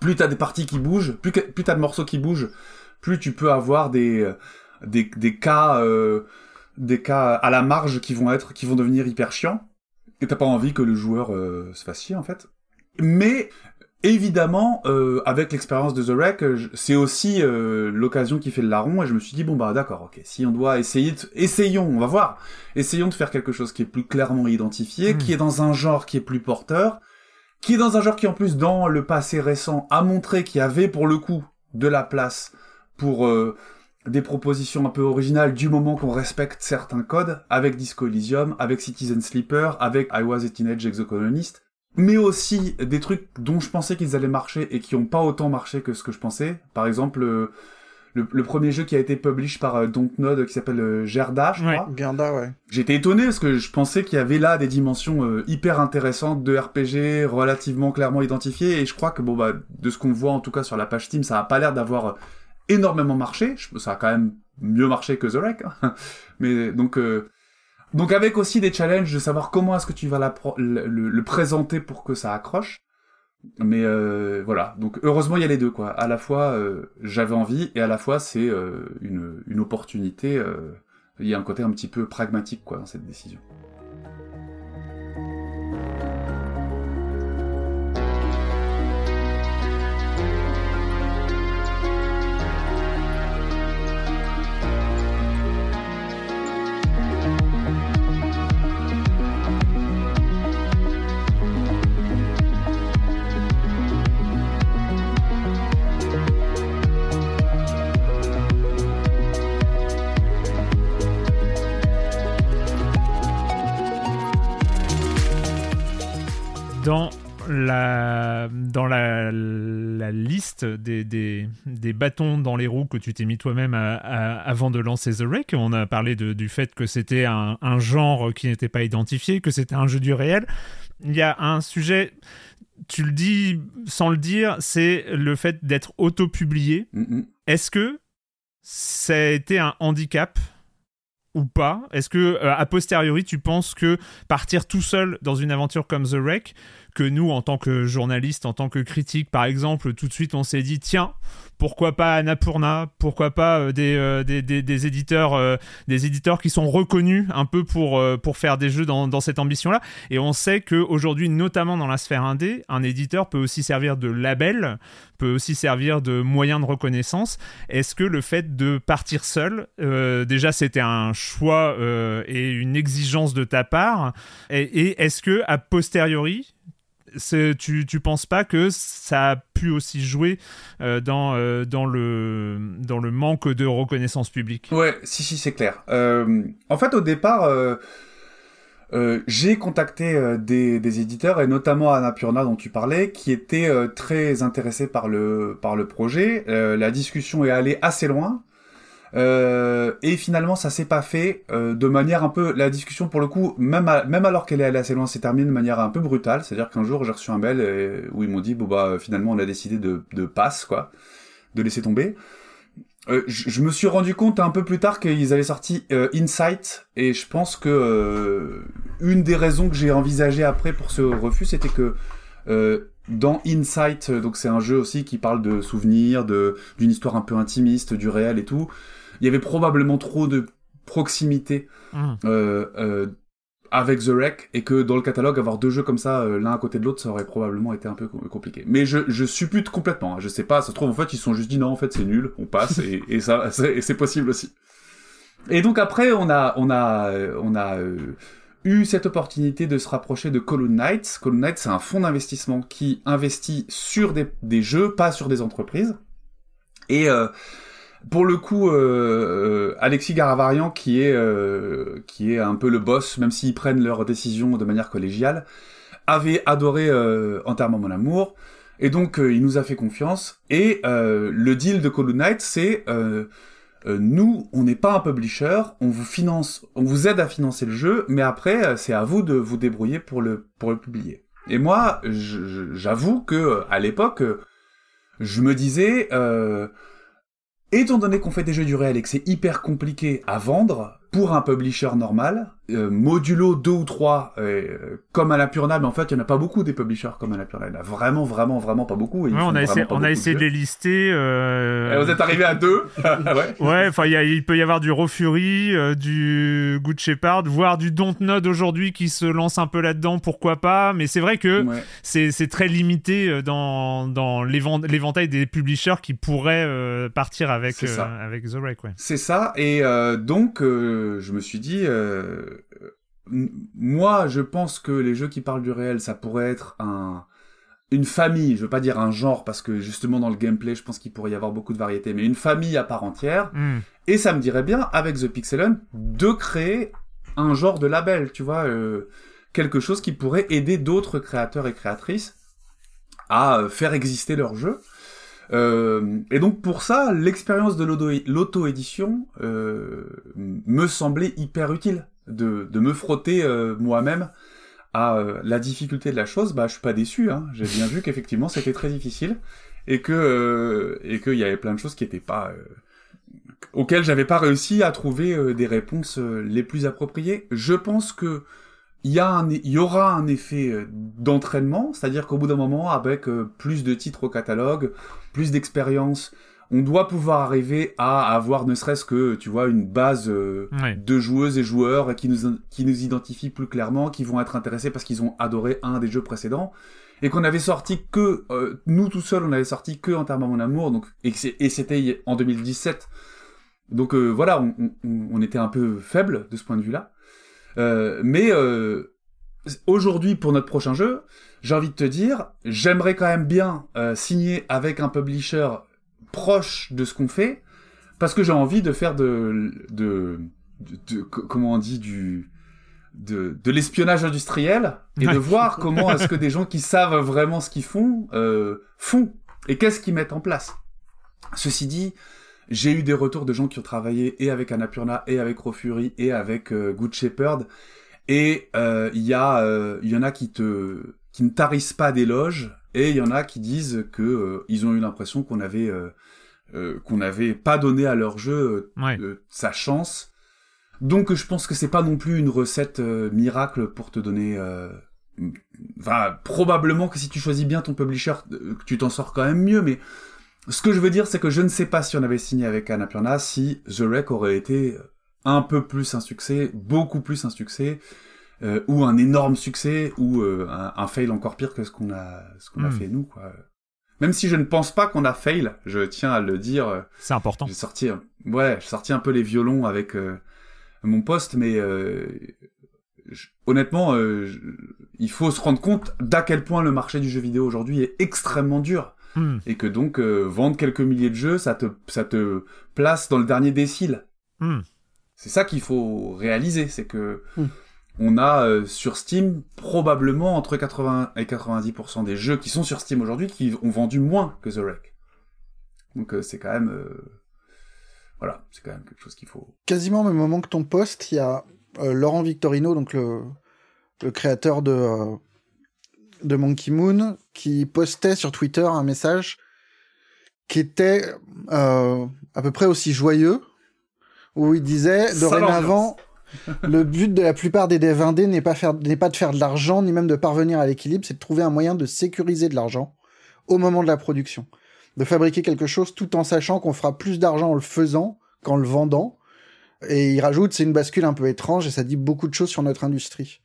plus t'as des parties qui bougent, plus, t'as de morceaux qui bougent, plus tu peux avoir des, euh, des, des cas, euh, des cas à la marge qui vont être, qui vont devenir hyper chiants. Et t'as pas envie que le joueur euh, se fasse chier, en fait. Mais, évidemment, euh, avec l'expérience de The Wreck, c'est aussi l'occasion qui fait le larron, et je me suis dit, bon bah d'accord, ok, si on doit essayer, de... essayons, on va voir, essayons de faire quelque chose qui est plus clairement identifié, hmm. qui est dans un genre qui est plus porteur, qui est dans un genre qui en plus dans le passé récent a montré qu'il y avait pour le coup de la place pour euh, des propositions un peu originales du moment qu'on respecte certains codes, avec Disco Elysium, avec Citizen Sleeper, avec I Was a Teenage Exocolonist, mais aussi des trucs dont je pensais qu'ils allaient marcher et qui ont pas autant marché que ce que je pensais. Par exemple, euh, le, premier jeu qui a été publish par euh, Dontnod qui s'appelle euh, Gerda, je crois. Gerda, ouais. J'étais étonné parce que je pensais qu'il y avait là des dimensions euh, hyper intéressantes de RPG relativement clairement identifiées et je crois que bon bah de ce qu'on voit en tout cas sur la page Steam, ça a pas l'air d'avoir énormément marché. Ça a quand même mieux marché que The Wreck, hein. mais donc donc avec aussi des challenges de savoir comment est-ce que tu vas la le, le, présenter pour que ça accroche. Mais euh, voilà, donc heureusement il y a les deux quoi. À la fois euh, j'avais envie et à la fois c'est euh, une, une opportunité. euh, il y a un côté un petit peu pragmatique quoi dans cette décision. Des, des, des bâtons dans les roues que tu t'es mis toi-même à- à- avant de lancer The Wreck, on a parlé de- du fait que c'était un, un genre qui n'était pas identifié, que c'était un jeu du réel. Il y a un sujet, tu le dis sans le dire, c'est le fait d'être auto-publié. Mm, mm. Est-ce que ça a été un handicap ou pas? Est-ce que euh, a posteriori tu penses que partir tout seul dans une aventure comme The Wreck, que nous en tant que journaliste, en tant que critique par exemple, tout de suite on s'est dit tiens pourquoi pas Annapurna Pourquoi pas euh, des, euh, des, des, des éditeurs, euh, des éditeurs qui sont reconnus un peu pour, pour faire des jeux dans, dans cette ambition-là Et on sait qu'aujourd'hui, notamment dans la sphère indé, un éditeur peut aussi servir de label, peut aussi servir de moyen de reconnaissance. Est-ce que le fait de partir seul, déjà c'était un choix et une exigence de ta part, et, et est-ce que a posteriori, tu, tu penses pas que ça a pu aussi jouer euh, dans, euh, dans, le, manque de reconnaissance publique? Ouais, si, si, c'est clair. Euh, en fait, au départ, j'ai contacté des, éditeurs, et notamment Annapurna dont tu parlais, qui étaient très intéressés par le, projet. La discussion est allée assez loin. Euh, et finalement, ça s'est pas fait euh, de manière un peu. La discussion, pour le coup, même, à- même alors qu'elle est allée assez loin, s'est terminée de manière un peu brutale. C'est-à-dire qu'un jour, j'ai reçu un mail euh, où ils m'ont dit bon bah finalement, on a décidé de, de passe quoi, de laisser tomber. Euh, je me suis rendu compte un peu plus tard qu'ils avaient sorti euh, Insight et je pense que euh, une des raisons que j'ai envisagé après pour ce refus, c'était que euh, dans Insight, euh, donc c'est un jeu aussi qui parle de souvenirs, de d'une histoire un peu intimiste, du réel et tout. Il y avait probablement trop de proximité Hum. euh, euh, avec The Wreck et que dans le catalogue avoir deux jeux comme ça euh, l'un à côté de l'autre ça aurait probablement été un peu com- compliqué mais je, je suppute complètement hein. je sais pas ça se trouve en fait ils se sont juste dit non en fait c'est nul on passe et, et ça c'est possible aussi et donc après on a on a euh, on a euh, eu cette opportunité de se rapprocher de Column Knights Column Knights c'est un fonds d'investissement qui investit sur des, des jeux pas sur des entreprises et euh, pour le coup, euh, euh, Alexis Garavarian, qui est euh, qui est un peu le boss, même s'ils prennent leurs décisions de manière collégiale, avait adoré euh, entièrement mon amour, et donc euh, il nous a fait confiance. Et euh, le deal de Call Knight, c'est nous, on n'est pas un publisher, on vous finance, on vous aide à financer le jeu, mais après c'est à vous de vous débrouiller pour le pour le publier. Et moi, j'avoue que à l'époque, je me disais. Euh, Étant donné qu'on fait des jeux du réel et que c'est hyper compliqué à vendre pour un publisher normal, euh, modulo 2 ou 3, euh, comme à la Purna, mais en fait, il n'y en a pas beaucoup des publishers comme à la Purna. Il y en a vraiment, vraiment, vraiment pas beaucoup. Ouais, on a essayé, on a essayé de les lister. euh, Et vous êtes arrivé à deux ouais. Ouais, enfin, a- il peut y avoir du Raw Fury, euh, du Good Shepherd, voire du Dontnod aujourd'hui qui se lance un peu là-dedans, pourquoi pas. Mais c'est vrai que Ouais. c'est très limité euh, dans, dans l'évent- l'éventail des publishers qui pourraient euh, partir avec, euh, avec The Wreck, ouais. C'est ça, et euh, donc euh, je me suis dit, euh, moi je pense que les jeux qui parlent du réel, ça pourrait être un une famille, je veux pas dire un genre, parce que justement dans le gameplay, je pense qu'il pourrait y avoir beaucoup de variétés, mais une famille à part entière, Hmm. et ça me dirait bien, avec The Pixel Hunt, de créer un genre de label, tu vois, euh, quelque chose qui pourrait aider d'autres créateurs et créatrices à euh, faire exister leur jeu. Euh, et donc pour ça, l'expérience de l'auto- l'auto-édition euh, me semblait hyper utile de, me frotter euh, moi-même à euh, la difficulté de la chose. Bah, je suis pas déçu. Hein. J'ai bien vu qu'effectivement c'était très difficile et que euh, et qu'il y avait plein de choses qui étaient pas euh, auxquelles j'avais pas réussi à trouver des réponses les plus appropriées. Je pense que il y, y aura un effet d'entraînement, c'est-à-dire qu'au bout d'un moment, avec plus de titres au catalogue, plus d'expérience, on doit pouvoir arriver à avoir ne serait-ce que, tu vois, une base euh, de joueuses et joueurs qui nous, qui nous identifient plus clairement, qui vont être intéressés parce qu'ils ont adoré un des jeux précédents, et qu'on avait sorti que, euh, nous tout seuls, on avait sorti que en termes à mon amour, donc, et, c'était en 2017. Donc euh, voilà, on, on- on était un peu faible de ce point de vue-là. Euh, mais euh, aujourd'hui, pour notre prochain jeu, j'ai envie de te dire, j'aimerais quand même bien euh, signer avec un publisher proche de ce qu'on fait, parce que j'ai envie de faire de, de, de, de- co- comment on dit, du, de, de l'espionnage industriel, et de voir comment est-ce que des gens qui savent vraiment ce qu'ils font, euh, font, et qu'est-ce qu'ils mettent en place. Ceci dit, j'ai eu des retours de gens qui ont travaillé et avec Annapurna, et avec Rofuri, et avec euh, Good Shepherd, et euh, il y a, euh, il y en a qui te, qui ne tarissent pas d'éloges, et il y en a qui disent que euh, ils ont eu l'impression qu'on avait, euh, euh, qu'on n'avait pas donné à leur jeu euh, Ouais. sa chance. Donc je pense que c'est pas non plus une recette euh, miracle pour te donner. euh, Enfin, probablement que si tu choisis bien ton publisher, tu t'en sors quand même mieux. Mais ce que je veux dire, c'est que je ne sais pas si on avait signé avec Annapurna, si The Wreck aurait été un peu plus un succès, beaucoup plus un succès, euh, ou un énorme succès, ou euh, un, un fail encore pire que ce qu'on a, ce qu'on a Hmm. fait nous, quoi. Même si je ne pense pas qu'on a fail, je tiens à le dire. euh, C'est important. j'ai sorti, ouais, j'ai sorti un peu les violons avec euh, mon poste, mais euh, je- honnêtement, euh, je- il faut se rendre compte d'à quel point le marché du jeu vidéo aujourd'hui est extrêmement dur, Hmm. et que donc euh, vendre quelques milliers de jeux, ça te, ça te place dans le dernier décile. Hmm. C'est ça qu'il faut réaliser, c'est que. On a euh, sur Steam probablement entre 80 et 90% des jeux qui sont sur Steam aujourd'hui qui ont vendu moins que The Wreck. Donc euh, c'est quand même euh, voilà, c'est quand même quelque chose qu'il faut. Quasiment au même moment que ton post, il y a Laurent Victorino, donc le, le créateur de, de Monkey Moon, qui postait sur Twitter un message qui était à peu près aussi joyeux, où il disait dorénavant, le but de la plupart des devs n'est pas, n'est pas de faire de l'argent, ni même de parvenir à l'équilibre, c'est de trouver un moyen de sécuriser de l'argent au moment de la production. De fabriquer quelque chose tout en sachant qu'on fera plus d'argent en le faisant qu'en le vendant. Et il rajoute, c'est une bascule un peu étrange et ça dit beaucoup de choses sur notre industrie.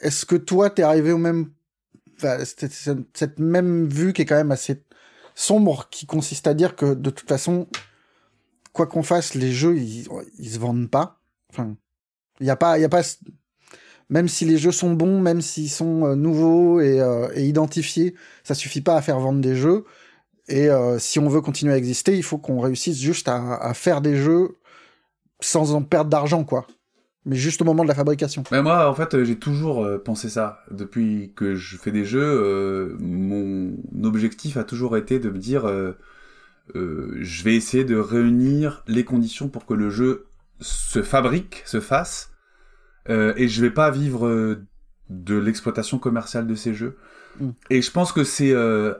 Est-ce que toi, t'es arrivé au même, cette, même vue qui est quand même assez sombre, qui consiste à dire que de toute façon, quoi qu'on fasse, les jeux, ils, ils se vendent pas. Il a pas, y a pas, même si les jeux sont bons, même s'ils sont euh, nouveaux et, euh, et identifiés, ça suffit pas à faire vendre des jeux. Et euh, si on veut continuer à exister, il faut qu'on réussisse juste à, faire des jeux sans en perdre d'argent, quoi. Mais juste au moment de la fabrication. Mais moi, en fait, j'ai toujours pensé ça. Depuis que je fais des jeux, mon objectif a toujours été de me dire, je vais essayer de réunir les conditions pour que le jeu se fabrique, se fasse, euh, et je vais pas vivre euh, de l'exploitation commerciale de ces jeux. Mm. Et je pense que c'est euh,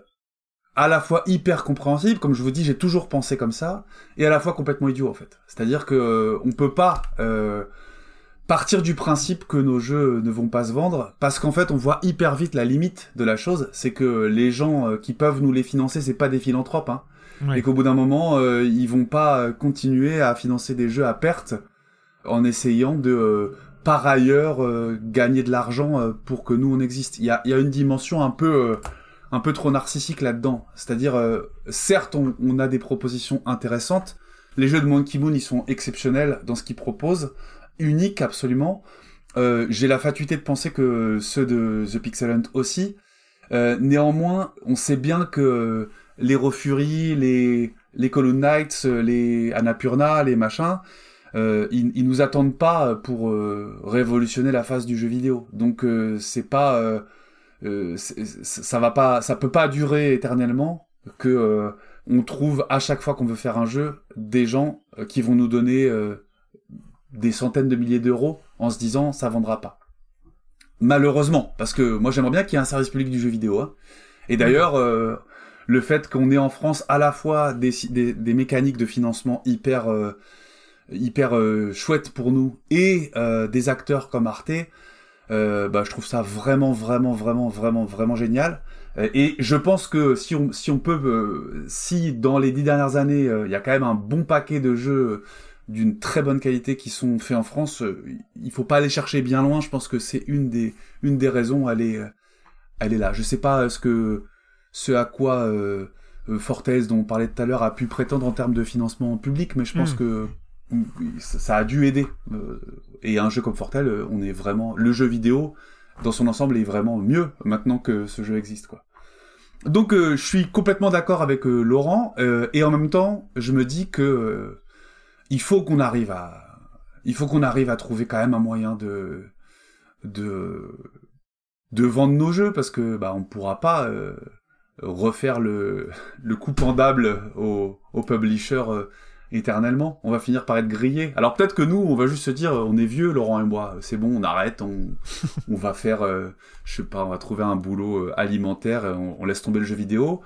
à la fois hyper compréhensible, comme je vous dis, j'ai toujours pensé comme ça, et à la fois complètement idiot en fait. C'est-à-dire que euh, on peut pas euh, partir du principe que nos jeux ne vont pas se vendre, parce qu'en fait on voit hyper vite la limite de la chose, c'est que les gens euh, qui peuvent nous les financer, c'est pas des philanthropes, hein, Ouais. et qu'au bout d'un moment euh, ils vont pas continuer à financer des jeux à perte en essayant de euh, par ailleurs euh, gagner de l'argent euh, pour que nous on existe. Il y a, y a une dimension un peu euh, un peu trop narcissique là-dedans. C'est-à-dire, euh, certes, on, on a des propositions intéressantes. Les jeux de Monkey Moon, ils sont exceptionnels dans ce qu'ils proposent, uniques absolument. Euh, J'ai la fatuité de penser que ceux de The Pixel Hunt aussi. Euh, néanmoins, on sait bien que les Rofuri, les les Column Knights, les Annapurna, les machins, euh, ils, ils nous attendent pas pour euh, révolutionner la phase du jeu vidéo. Donc euh, c'est pas euh, euh, ça va pas, ça peut pas durer éternellement que euh, on trouve à chaque fois qu'on veut faire un jeu des gens qui vont nous donner des centaines de milliers d'euros en se disant ça vendra pas. Malheureusement, parce que moi j'aimerais bien qu'il y ait un service public du jeu vidéo. hein. Et d'ailleurs, le fait qu'on ait en France à la fois des, des, des mécaniques de financement hyper hyper euh, chouettes pour nous et euh, des acteurs comme Arte, Euh, bah, je trouve ça vraiment, vraiment, vraiment, vraiment, vraiment génial. Et je pense que si on, si on peut, si dans les dix dernières années, il y a quand même un bon paquet de jeux d'une très bonne qualité qui sont faits en France, il faut pas aller chercher bien loin. Je pense que c'est une des, une des raisons. Elle est, elle est là. Je sais pas ce que, ce à quoi Fortez, dont on parlait tout à l'heure, a pu prétendre en termes de financement public, mais je pense hmm. que ça a dû aider. Et un jeu comme Fortel, on est vraiment le jeu vidéo dans son ensemble est vraiment mieux maintenant que ce jeu existe. Donc euh, je suis complètement d'accord avec euh, Laurent euh, et en même temps je me dis que il faut qu'on arrive à il faut qu'on arrive à trouver quand même un moyen de de de vendre nos jeux parce que bah on pourra pas refaire le le coup pendable aux au publishers éternellement. On va finir par être grillé. Alors peut-être que nous, on va juste se dire, on est vieux, Laurent et moi, c'est bon, on arrête, on, on va faire, euh, je sais pas, on va trouver un boulot euh, alimentaire, on, laisse tomber le jeu vidéo.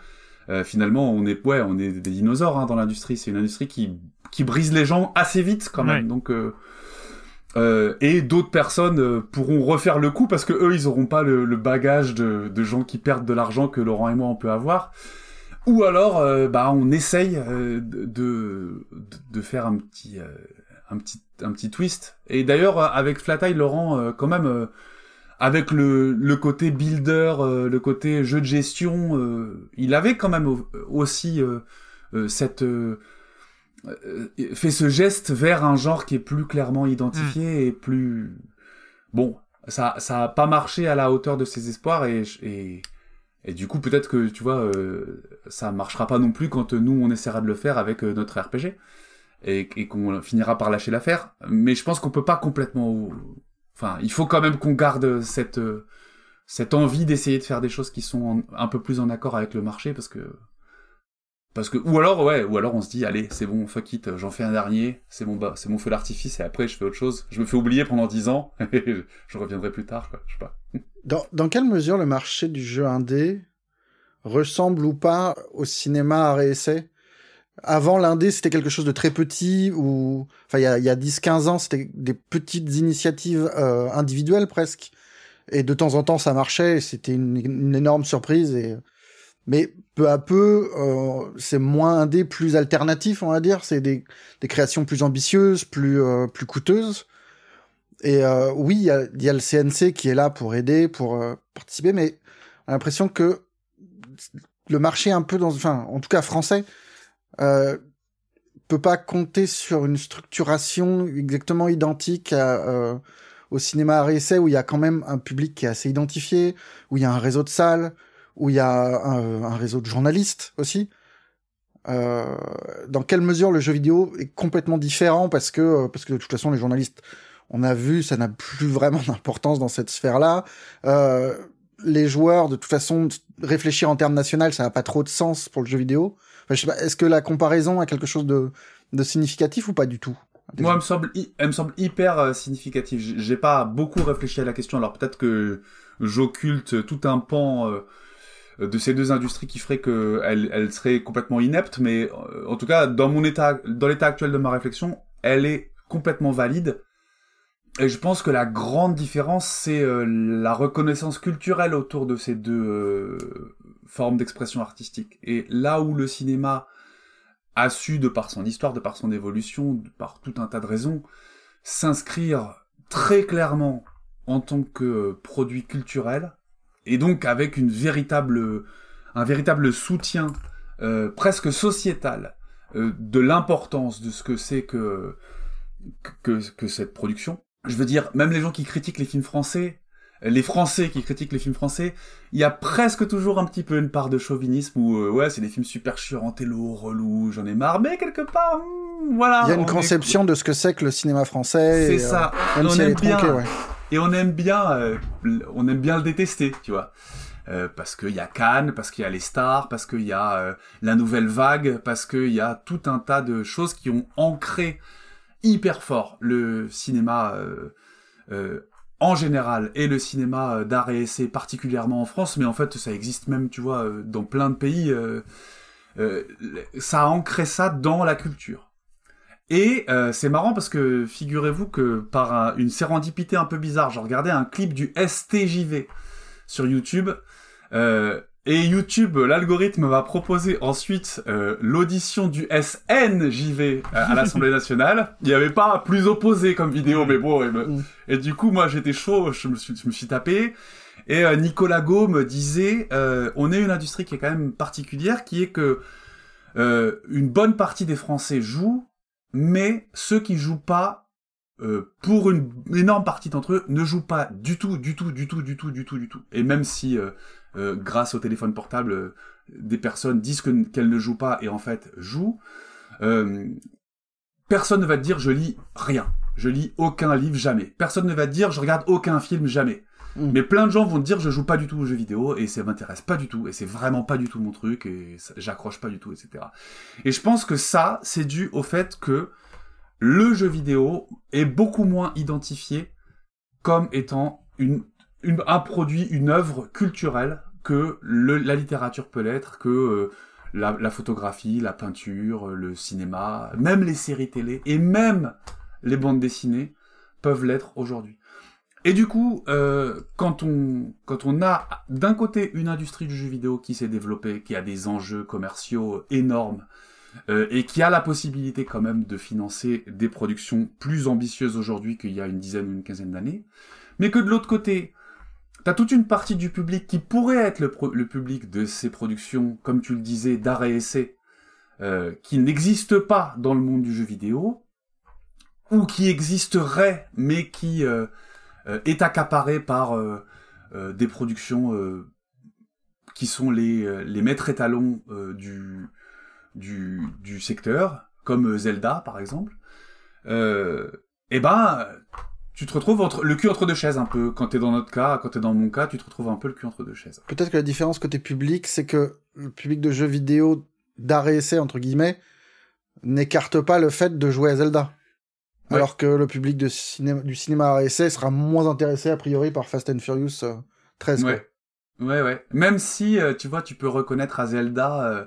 Euh, finalement, on est, ouais, on est des dinosaures hein, dans l'industrie. C'est une industrie qui, qui brise les gens assez vite quand même. Donc, et d'autres personnes pourront refaire le coup parce que eux, ils auront pas le, le bagage de, de gens qui perdent de l'argent que Laurent et moi on peut avoir. Ou alors, euh, bah, on essaye euh, de, de, faire un petit, euh, un petit, un petit twist. Et d'ailleurs, avec Flat Eye, Laurent, quand même, avec le, le côté builder, le côté jeu de gestion, il avait quand même aussi cette fait ce geste vers un genre qui est plus clairement identifié mm. et plus bon. Ça, ça a pas marché à la hauteur de ses espoirs et, et et du coup, peut-être que, tu vois, euh, ça marchera pas non plus quand nous, on essaiera de le faire avec euh, notre RPG. Et, qu'on finira par lâcher l'affaire. Mais je pense qu'on peut pas complètement... Enfin, il faut quand même qu'on garde cette, euh, cette envie d'essayer de faire des choses qui sont un peu plus en accord avec le marché, parce que... Parce que, ou alors, ouais, ou alors on se dit, allez, c'est bon, fuck it, j'en fais un dernier, c'est mon, c'est mon feu d'artifice, et après je fais autre chose. Je me fais oublier pendant dix ans, et je reviendrai plus tard, quoi, je sais pas. Dans, dans quelle mesure le marché du jeu indé ressemble ou pas au cinéma à réessai avant, l'indé, c'était quelque chose de très petit, ou enfin, il y a, y a 10-15 ans, c'était des petites initiatives euh, individuelles presque. Et de temps en temps, ça marchait, c'était une, une, énorme surprise. Et... Mais peu à peu, euh, c'est moins indé, plus alternatif, on va dire. C'est des, des créations plus ambitieuses, plus, euh, plus coûteuses. Et euh, oui, il y a, y a, le CNC qui est là pour aider, pour euh, participer, mais on a l'impression que le marché un peu dans, enfin, en tout cas français, euh, peut pas compter sur une structuration exactement identique euh, au cinéma à réessai où il y a quand même un public qui est assez identifié, où il y a un réseau de salles, où il y a un, réseau de journalistes aussi. Euh, dans quelle mesure le jeu vidéo est complètement différent parce que parce que de toute façon les journalistes on a vu ça n'a plus vraiment d'importance dans cette sphère là euh, les joueurs, de toute façon, réfléchir en termes national, ça n'a pas trop de sens pour le jeu vidéo. est-ce que la comparaison a quelque chose de, significatif ou pas du tout? Moi, elle me semble, elle me semble hyper euh, significative. J'ai pas beaucoup réfléchi à la question. Alors peut-être que j'occulte tout un pan euh, de ces deux industries qui ferait qu'elle elle serait complètement inepte, mais euh, en tout cas, dans mon état, dans l'état actuel de ma réflexion, elle est complètement valide. Et je pense que la grande différence, c'est euh, la reconnaissance culturelle autour de ces deux euh, formes d'expression artistique. Et là où le cinéma a su, de par son histoire, de par son évolution, de par tout un tas de raisons, s'inscrire très clairement en tant que produit culturel, et donc avec une véritable, un véritable soutien euh, presque sociétal de l'importance de ce que c'est que, que, que cette production, je veux dire, même les gens qui critiquent les films français, les Français qui critiquent les films français, il y a presque toujours un petit peu une part de chauvinisme où euh, ouais c'est des films super chiants, télo, relou, j'en ai marre, mais quelque part, hmm, voilà. Il y a une conception de ce que c'est que le cinéma français. C'est ça. Euh, on aime bien. Et on aime bien, euh, on aime bien le détester, tu vois. parce qu'il y a Cannes, parce qu'il y a les stars, parce qu'il y a la nouvelle vague, parce qu'il y a tout un tas de choses qui ont ancré hyper fort le cinéma euh, euh, en général et le cinéma euh, d'art et essai particulièrement en France, mais en fait ça existe même, tu vois, dans plein de pays. ça a ancré ça dans la culture. Et c'est marrant parce que figurez-vous que par une sérendipité un peu bizarre, je regardais un clip du STJV sur YouTube. Et YouTube, l'algorithme m'a proposé ensuite euh, l'audition du SNJV à l'Assemblée nationale. Il n'y avait pas plus opposé comme vidéo, mais bon. Et, mm. et du coup, moi, j'étais chaud, je me suis, je me suis tapé. Et Nicolas Gaume disait, on est une industrie qui est quand même particulière, qui est que une bonne partie des Français jouent mais ceux qui jouent pas, euh, pour une énorme partie d'entre eux, ne jouent pas du tout, du tout, du tout, du tout, du tout, du tout. Et même si, euh, euh, grâce au téléphone portable, des personnes disent qu'elles ne jouent pas et en fait jouent, personne ne va te dire je lis rien. Je lis aucun livre jamais. Personne ne va te dire je regarde aucun film jamais. Mm. Mais plein de gens vont te dire je joue pas du tout aux jeux vidéo et ça m'intéresse pas du tout et c'est vraiment pas du tout mon truc et j'accroche pas du tout, etc. Et je pense que ça, c'est dû au fait que le jeu vidéo est beaucoup moins identifié comme étant une, un produit, une œuvre culturelle que la littérature peut l'être, que euh, la, photographie, la peinture, le cinéma, même les séries télé et même les bandes dessinées peuvent l'être aujourd'hui. Et du coup, euh, quand on quand on a d'un côté une industrie du jeu vidéo qui s'est développée, qui a des enjeux commerciaux énormes euh, et qui a la possibilité quand même de financer des productions plus ambitieuses aujourd'hui qu'il y a une dizaine ou une quinzaine d'années, mais que de l'autre côté, t'as toute une partie du public qui pourrait être le, public de ces productions, comme tu le disais, d'art et essai, euh, qui n'existe pas dans le monde du jeu vidéo, ou qui existerait, mais qui euh, euh, est accaparé par des productions qui sont les, les maîtres étalons du, du, du secteur, comme Zelda par exemple, eh ben tu te retrouves entre, le cul entre deux chaises un peu. Quand t'es dans notre cas, quand t'es dans mon cas, tu te retrouves un peu le cul entre deux chaises. Peut-être que la différence côté public, c'est que le public de jeux vidéo d'art et essai, entre guillemets, n'écarte pas le fait de jouer à Zelda. Alors que le public de cinéma, du cinéma essai sera moins intéressé a priori par Fast and Furious 13. Euh, ouais. ouais, ouais. Même si, euh, tu vois, tu peux reconnaître à Zelda euh,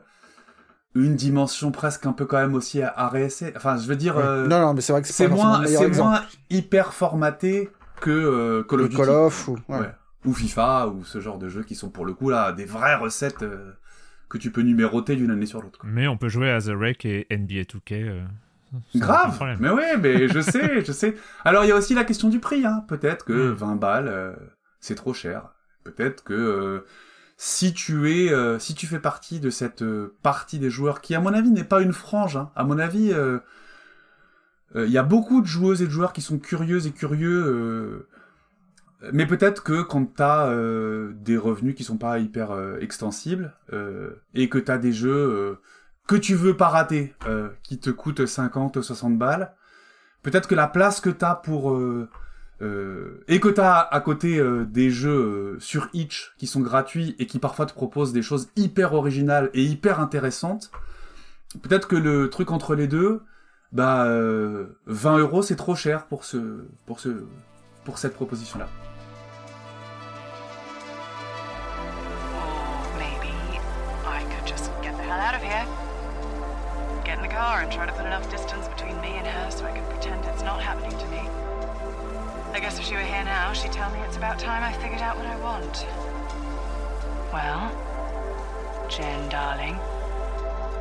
une dimension presque un peu quand même aussi à essai. Enfin, je veux dire... non, non, mais c'est vrai que c'est moins, c'est moins hyper formaté que Call of Duty. Call of ou... ou FIFA ou ce genre de jeux qui sont pour le coup là des vraies recettes que tu peux numéroter d'une année sur l'autre. Mais on peut jouer à The Wreck et NBA 2K. Grave, mais oui, mais je sais, je sais. Alors il y a aussi la question du prix, hein. Peut-être que 20 mm. balles, euh, c'est trop cher. Peut-être que euh, si tu es, euh, si tu fais partie de cette partie des joueurs qui, à mon avis, n'est pas une frange. Hein. À mon avis, il y a beaucoup de joueuses et de joueurs qui sont curieuses et curieux. mais peut-être que quand t'as des revenus qui sont pas hyper extensibles et que t'as des jeux que tu veux pas rater, euh, qui te coûte 50, 60 balles, peut-être que la place que t'as pour... Euh, euh, et que t'as à côté des jeux sur Itch qui sont gratuits et qui parfois te proposent des choses hyper originales et hyper intéressantes, peut-être que le truc entre les deux, bah 20 euros c'est trop cher pour ce pour ce pour cette proposition là. car and try to put enough distance between me and her so I can pretend it's not happening guess if she were here now, she'd tell me it's about time I figured out what I want. Well, Jen, darling,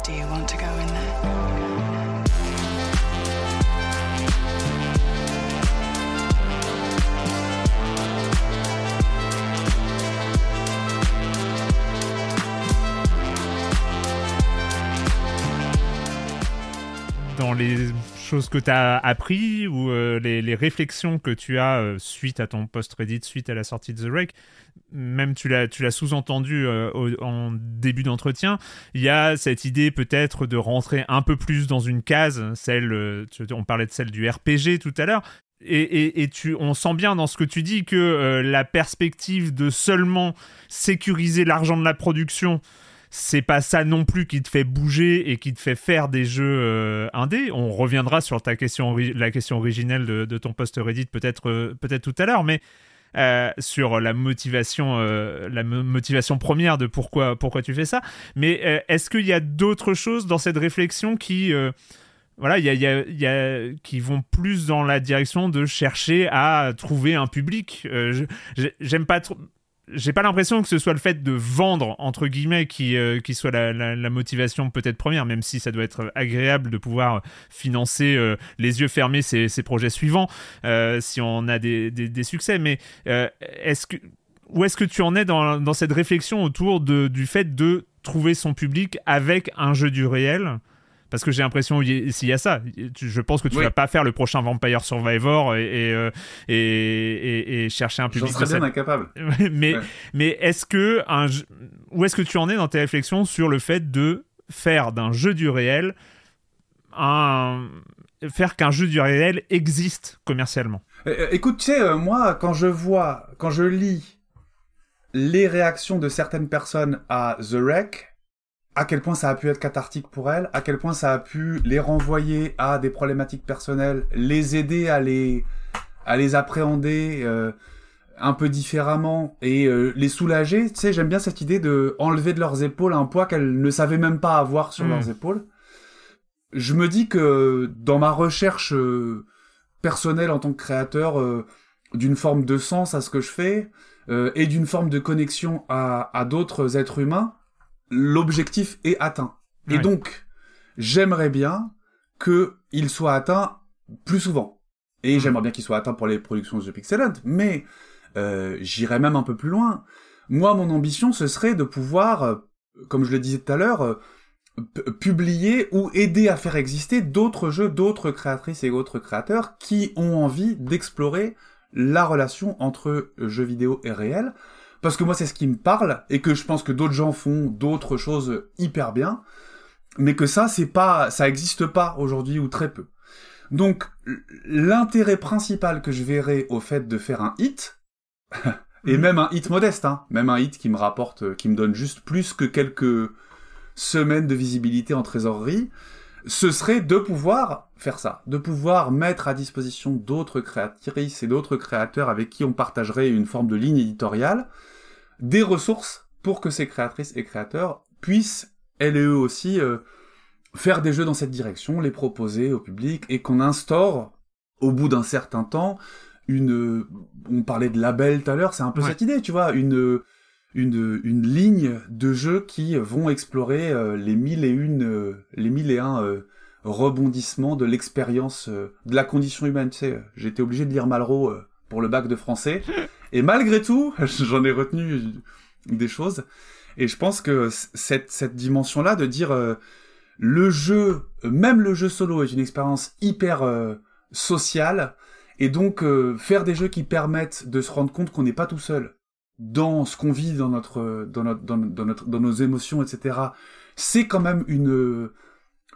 do you want to go in there? dans les choses que tu as appris ou euh, les, réflexions que tu as euh, suite à ton post Reddit, suite à la sortie de The Rake, même tu l'as, sous-entendu euh, en début d'entretien, il y a cette idée peut-être de rentrer un peu plus dans une case, celle, on parlait de celle du RPG tout à l'heure, et, et, tu, on sent bien dans ce que tu dis que la perspective de seulement sécuriser l'argent de la production c'est pas ça non plus qui te fait bouger et qui te fait faire des jeux euh, indés. On reviendra sur ta question, la question originelle de, ton post Reddit peut-être euh, peut-être tout à l'heure, mais euh, sur la motivation, la motivation première de pourquoi pourquoi tu fais ça. Mais est-ce qu'il y a d'autres choses dans cette réflexion qui voilà, qui vont plus dans la direction de chercher à trouver un public? J'aime pas trop. J'ai pas l'impression que ce soit le fait de vendre entre guillemets qui, euh, qui soit la, la, motivation peut-être première, même si ça doit être agréable de pouvoir financer euh, les yeux fermés ces, ces projets suivants euh, si on a des, des, des succès. Mais est-ce que où est-ce que tu en es dans, dans cette réflexion autour de, du fait de trouver son public avec un jeu du réel parce que j'ai l'impression s'il y a ça, je pense que tu oui. vas pas faire le prochain Vampire Survivor et, et, euh, et, et, et chercher un public. J'en serais bien incapable. mais, ouais. mais est-ce que un, où est-ce que tu en es dans tes réflexions sur le fait de faire d'un jeu du réel un faire qu'un jeu du réel existe commercialement? Euh, Écoute, tu sais, euh, moi, quand je vois, quand je lis les réactions de certaines personnes à The Wreck, à quel point ça a pu être cathartique pour elles, à quel point ça a pu les renvoyer à des problématiques personnelles, les aider à les, à les appréhender euh, un peu différemment et euh, les soulager. Tu sais, j'aime bien cette idée de enlever de leurs épaules un poids qu'elles ne savaient même pas avoir sur mmh. leurs épaules. Je me dis que dans ma recherche euh, personnelle en tant que créateur euh, d'une forme de sens à ce que je fais euh, et d'une forme de connexion à, à d'autres êtres humains, l'objectif est atteint. Ouais. Et donc, j'aimerais bien qu'il soit atteint plus souvent. Et mmh. j'aimerais bien qu'il soit atteint pour les productions de Pixelent, mais euh, j'irais même un peu plus loin. Moi, mon ambition, ce serait de pouvoir, euh, comme je le disais tout à l'heure, euh, publier ou aider à faire exister d'autres jeux, d'autres créatrices et d'autres créateurs qui ont envie d'explorer la relation entre jeux vidéo et réel, parce que moi c'est ce qui me parle et que je pense que d'autres gens font d'autres choses hyper bien, mais que ça c'est pas, ça existe pas aujourd'hui ou très peu. Donc l'intérêt principal que je verrais au fait de faire un hit, et même un hit modeste, hein, même un hit qui me rapporte, qui me donne juste plus que quelques semaines de visibilité en trésorerie, ce serait de pouvoir faire ça, de pouvoir mettre à disposition d'autres créatrices et d'autres créateurs avec qui on partagerait une forme de ligne éditoriale, des ressources pour que ces créatrices et créateurs puissent, elles et eux aussi, euh, faire des jeux dans cette direction, les proposer au public, et qu'on instaure, au bout d'un certain temps, une... On parlait de label tout à l'heure, c'est un peu ouais. cette idée, tu vois, une... Une, une ligne de jeux qui vont explorer euh, les mille et une, euh, les mille et un euh, rebondissements de l'expérience, euh, de la condition humaine. Tu sais, été obligé de lire Malraux euh, pour le bac de français, et malgré tout, j'en ai retenu des choses. Et je pense que cette, cette dimension-là de dire euh, le jeu, même le jeu solo est une expérience hyper sociale, et donc faire des jeux qui permettent de se rendre compte qu'on n'est pas tout seul dans ce qu'on vit dans notre dans notre dans, notre dans nos émotions etc c'est quand même une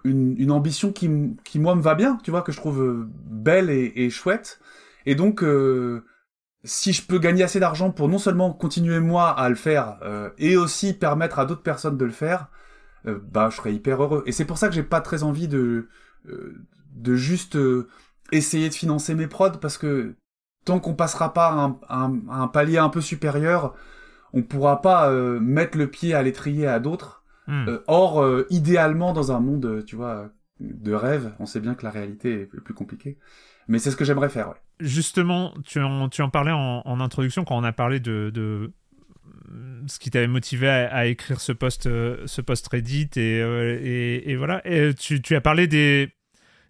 une, ambition qui qui moi me va bien tu vois que je trouve belle et, et chouette et donc euh, si je peux gagner assez d'argent pour non seulement continuer moi à le faire euh, et aussi permettre à d'autres personnes de le faire euh, bah je serais hyper heureux et c'est pour ça que j'ai pas très envie de euh, de juste essayer de financer mes prods parce que tant qu'on passera pas un, un, un, palier un peu supérieur, on pourra pas euh, mettre le pied à l'étrier à d'autres. Mm. Euh, or, euh, idéalement, dans un monde, tu vois, de rêve, on sait bien que la réalité est plus compliquée. Mais c'est ce que j'aimerais faire. Justement, tu en, tu en parlais en, introduction quand on a parlé de, de ce qui t'avait motivé à, écrire ce post, ce post Reddit et, et, et voilà. Tu, tu as parlé des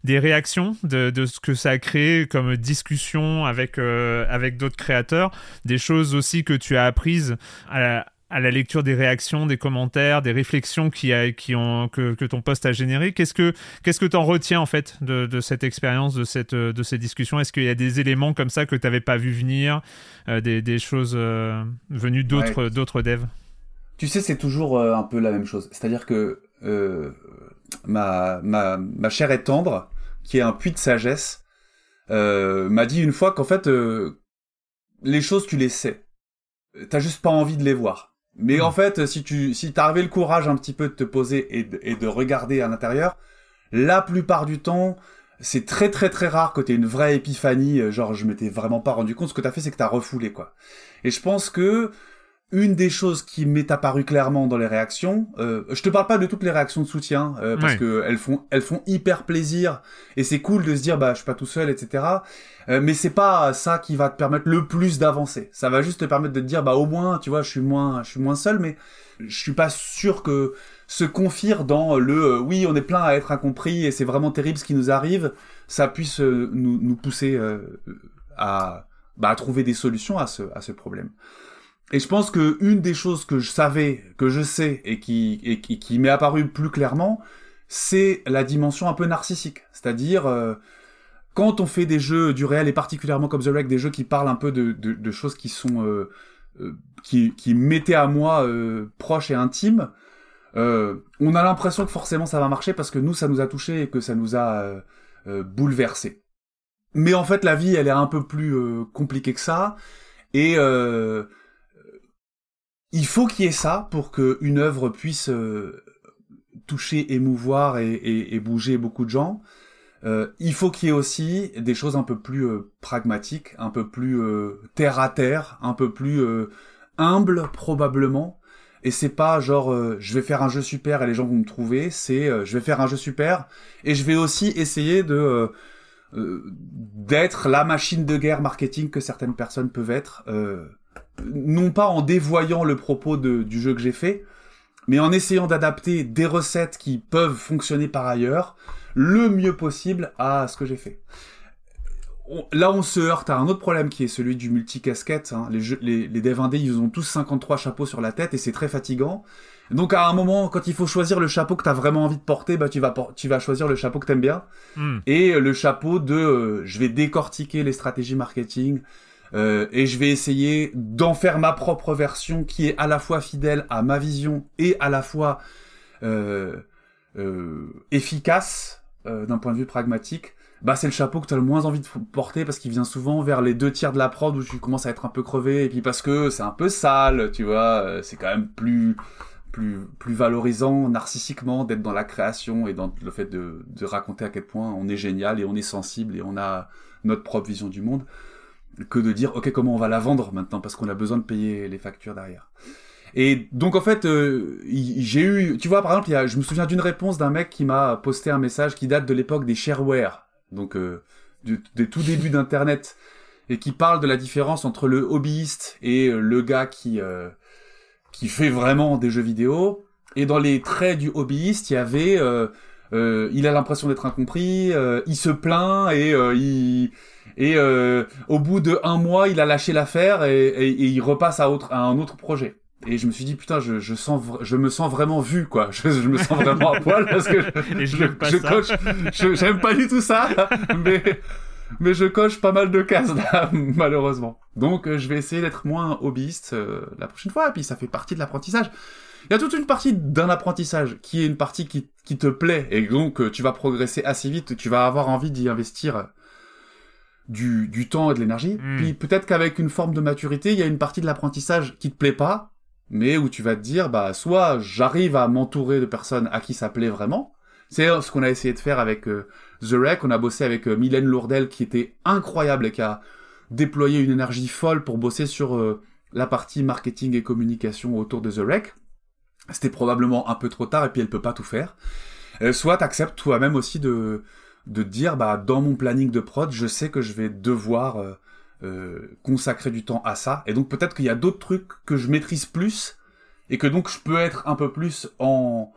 des réactions de, de, ce que ça a créé comme discussion avec, euh, avec d'autres créateurs, des choses aussi que tu as apprises à à la lecture des réactions, des commentaires, des réflexions qui, a, qui ont, que, que ton poste a généré. Qu'est-ce que qu'est-ce que t'en retiens en fait de, de cette expérience, de cette de ces discussions? Est-ce qu'il y a des éléments comme ça que tu n'avais pas vu venir, euh, des, des choses euh, venues d'autres ouais. d'autres devs? Tu sais, c'est toujours euh, un peu la même chose. C'est-à-dire que euh, ma, ma, ma chère et tendre, qui est un puits de sagesse, euh, m'a dit une fois qu'en fait, euh, les choses, tu les sais. T'as juste pas envie de les voir. Mais mmh. en fait, si tu si t'avais le courage un petit peu de te poser et de, et de regarder à l'intérieur, la plupart du temps, c'est très très très rare que t'aies une vraie épiphanie, euh, genre je m'étais vraiment pas rendu compte, ce que t'as fait c'est que t'as refoulé quoi. Et je pense que une des choses qui m'est apparue clairement dans les réactions, euh, je te parle pas de toutes les réactions de soutien euh, parce Ouais. que elles font elles font hyper plaisir et c'est cool de se dire bah je suis pas tout seul etc. Euh, mais c'est pas ça qui va te permettre le plus d'avancer. Ça va juste te permettre de te dire bah au moins tu vois je suis moins je suis moins seul mais je suis pas sûr que se confire dans le euh, oui on est plein à être incompris et c'est vraiment terrible ce qui nous arrive ça puisse euh, nous nous pousser euh, à bah, à trouver des solutions à ce à ce problème. Et je pense que une des choses que je savais, que je sais et qui qui, m'est apparue plus clairement, c'est la dimension un peu narcissique. C'est-à-dire euh, quand on fait des jeux du réel et particulièrement comme The Wreck, des jeux qui parlent un peu de, de, choses qui sont euh, euh, qui qui mettaient à moi proches et intimes, euh, on a l'impression que forcément ça va marcher parce que nous ça nous a touché et que ça nous a bouleversé. Mais en fait la vie elle est un peu plus compliquée que ça et il faut qu'il y ait ça pour qu'une œuvre puisse euh, toucher, émouvoir et, et- et bouger beaucoup de gens. Euh, il faut qu'il y ait aussi des choses un peu plus euh, pragmatiques, un peu plus euh, terre à terre, un peu plus humble probablement. Et c'est pas genre je vais faire un jeu super et les gens vont me trouver. C'est je vais faire un jeu super et je vais aussi essayer de d'être la machine de guerre marketing que certaines personnes peuvent être. Non pas en dévoyant le propos de- du jeu que j'ai fait, mais en essayant d'adapter des recettes qui peuvent fonctionner par ailleurs le mieux possible à ce que j'ai fait. On- Là, on se heurte à un autre problème qui est celui du multicasquette. Hein. Les, jeux, les, les devs indés, ils ont tous 53 chapeaux sur la tête et c'est très fatigant. Donc à un moment, quand il faut choisir le chapeau que t'as vraiment envie de porter, bah tu vas tu vas choisir le chapeau que t'aimes bien Hmm. et le chapeau de euh, je vais décortiquer les stratégies marketing euh, et je vais essayer d'en faire ma propre version qui est à la fois fidèle à ma vision et à la fois euh, euh, efficace d'un point de vue pragmatique. Bah c'est le chapeau que tu as le moins envie de porter parce qu'il vient souvent vers les deux tiers de la prod où tu commences à être un peu crevé et puis parce que c'est un peu sale, tu vois, c'est quand même plus plus plus valorisant narcissiquement d'être dans la création et dans le fait de raconter à quel point on est génial et on est sensible et on a notre propre vision du monde que de dire ok comment on va la vendre maintenant parce qu'on a besoin de payer les factures derrière. Et donc en fait euh, j'ai eu tu vois par exemple il y a, je me souviens d'une réponse d'un mec qui m'a posté un message qui date de l'époque des shareware donc euh, des tout débuts d'internet et qui parle de la différence entre le hobbyiste et euh, le gars qui qui fait vraiment des jeux vidéo. Et dans les traits du hobbyiste, il y avait, il a l'impression d'être incompris, il se plaint et il et euh, au bout de un mois, il a lâché l'affaire et, et- et il repasse à autre à un autre projet. Et je me suis dit putain, je, je sens, je me sens vraiment vu quoi. Je, je me sens vraiment à poil parce que je, je pas je ça. coche, je- j'aime pas du tout ça, mais mais je coche pas mal de cases là, malheureusement. Donc euh, je vais essayer d'être moins hobbyiste euh, la prochaine fois, et puis ça fait partie de l'apprentissage. Il y a toute une partie d'un apprentissage qui est une partie qui, qui te plaît, et donc euh, tu vas progresser assez vite, tu vas avoir envie d'y investir du, du temps et de l'énergie. Mm. Puis peut-être qu'avec une forme de maturité, il y a une partie de l'apprentissage qui te plaît pas, mais où tu vas te dire, bah soit j'arrive à m'entourer de personnes à qui ça plaît vraiment. C'est ce qu'on a essayé de faire avec euh, The Rec. On a bossé avec euh, Mylène Lourdel qui était incroyable et qui a déployé une énergie folle pour bosser sur euh, la partie marketing et communication autour de The Rec. C'était probablement un peu trop tard et puis elle peut pas tout faire. Soit t'acceptes toi-même aussi de de dire bah dans mon planning de prod, je sais que je vais devoir euh, euh, consacrer du temps à ça et donc peut-être qu'il y a d'autres trucs que je maîtrise plus et que donc je peux être un peu plus en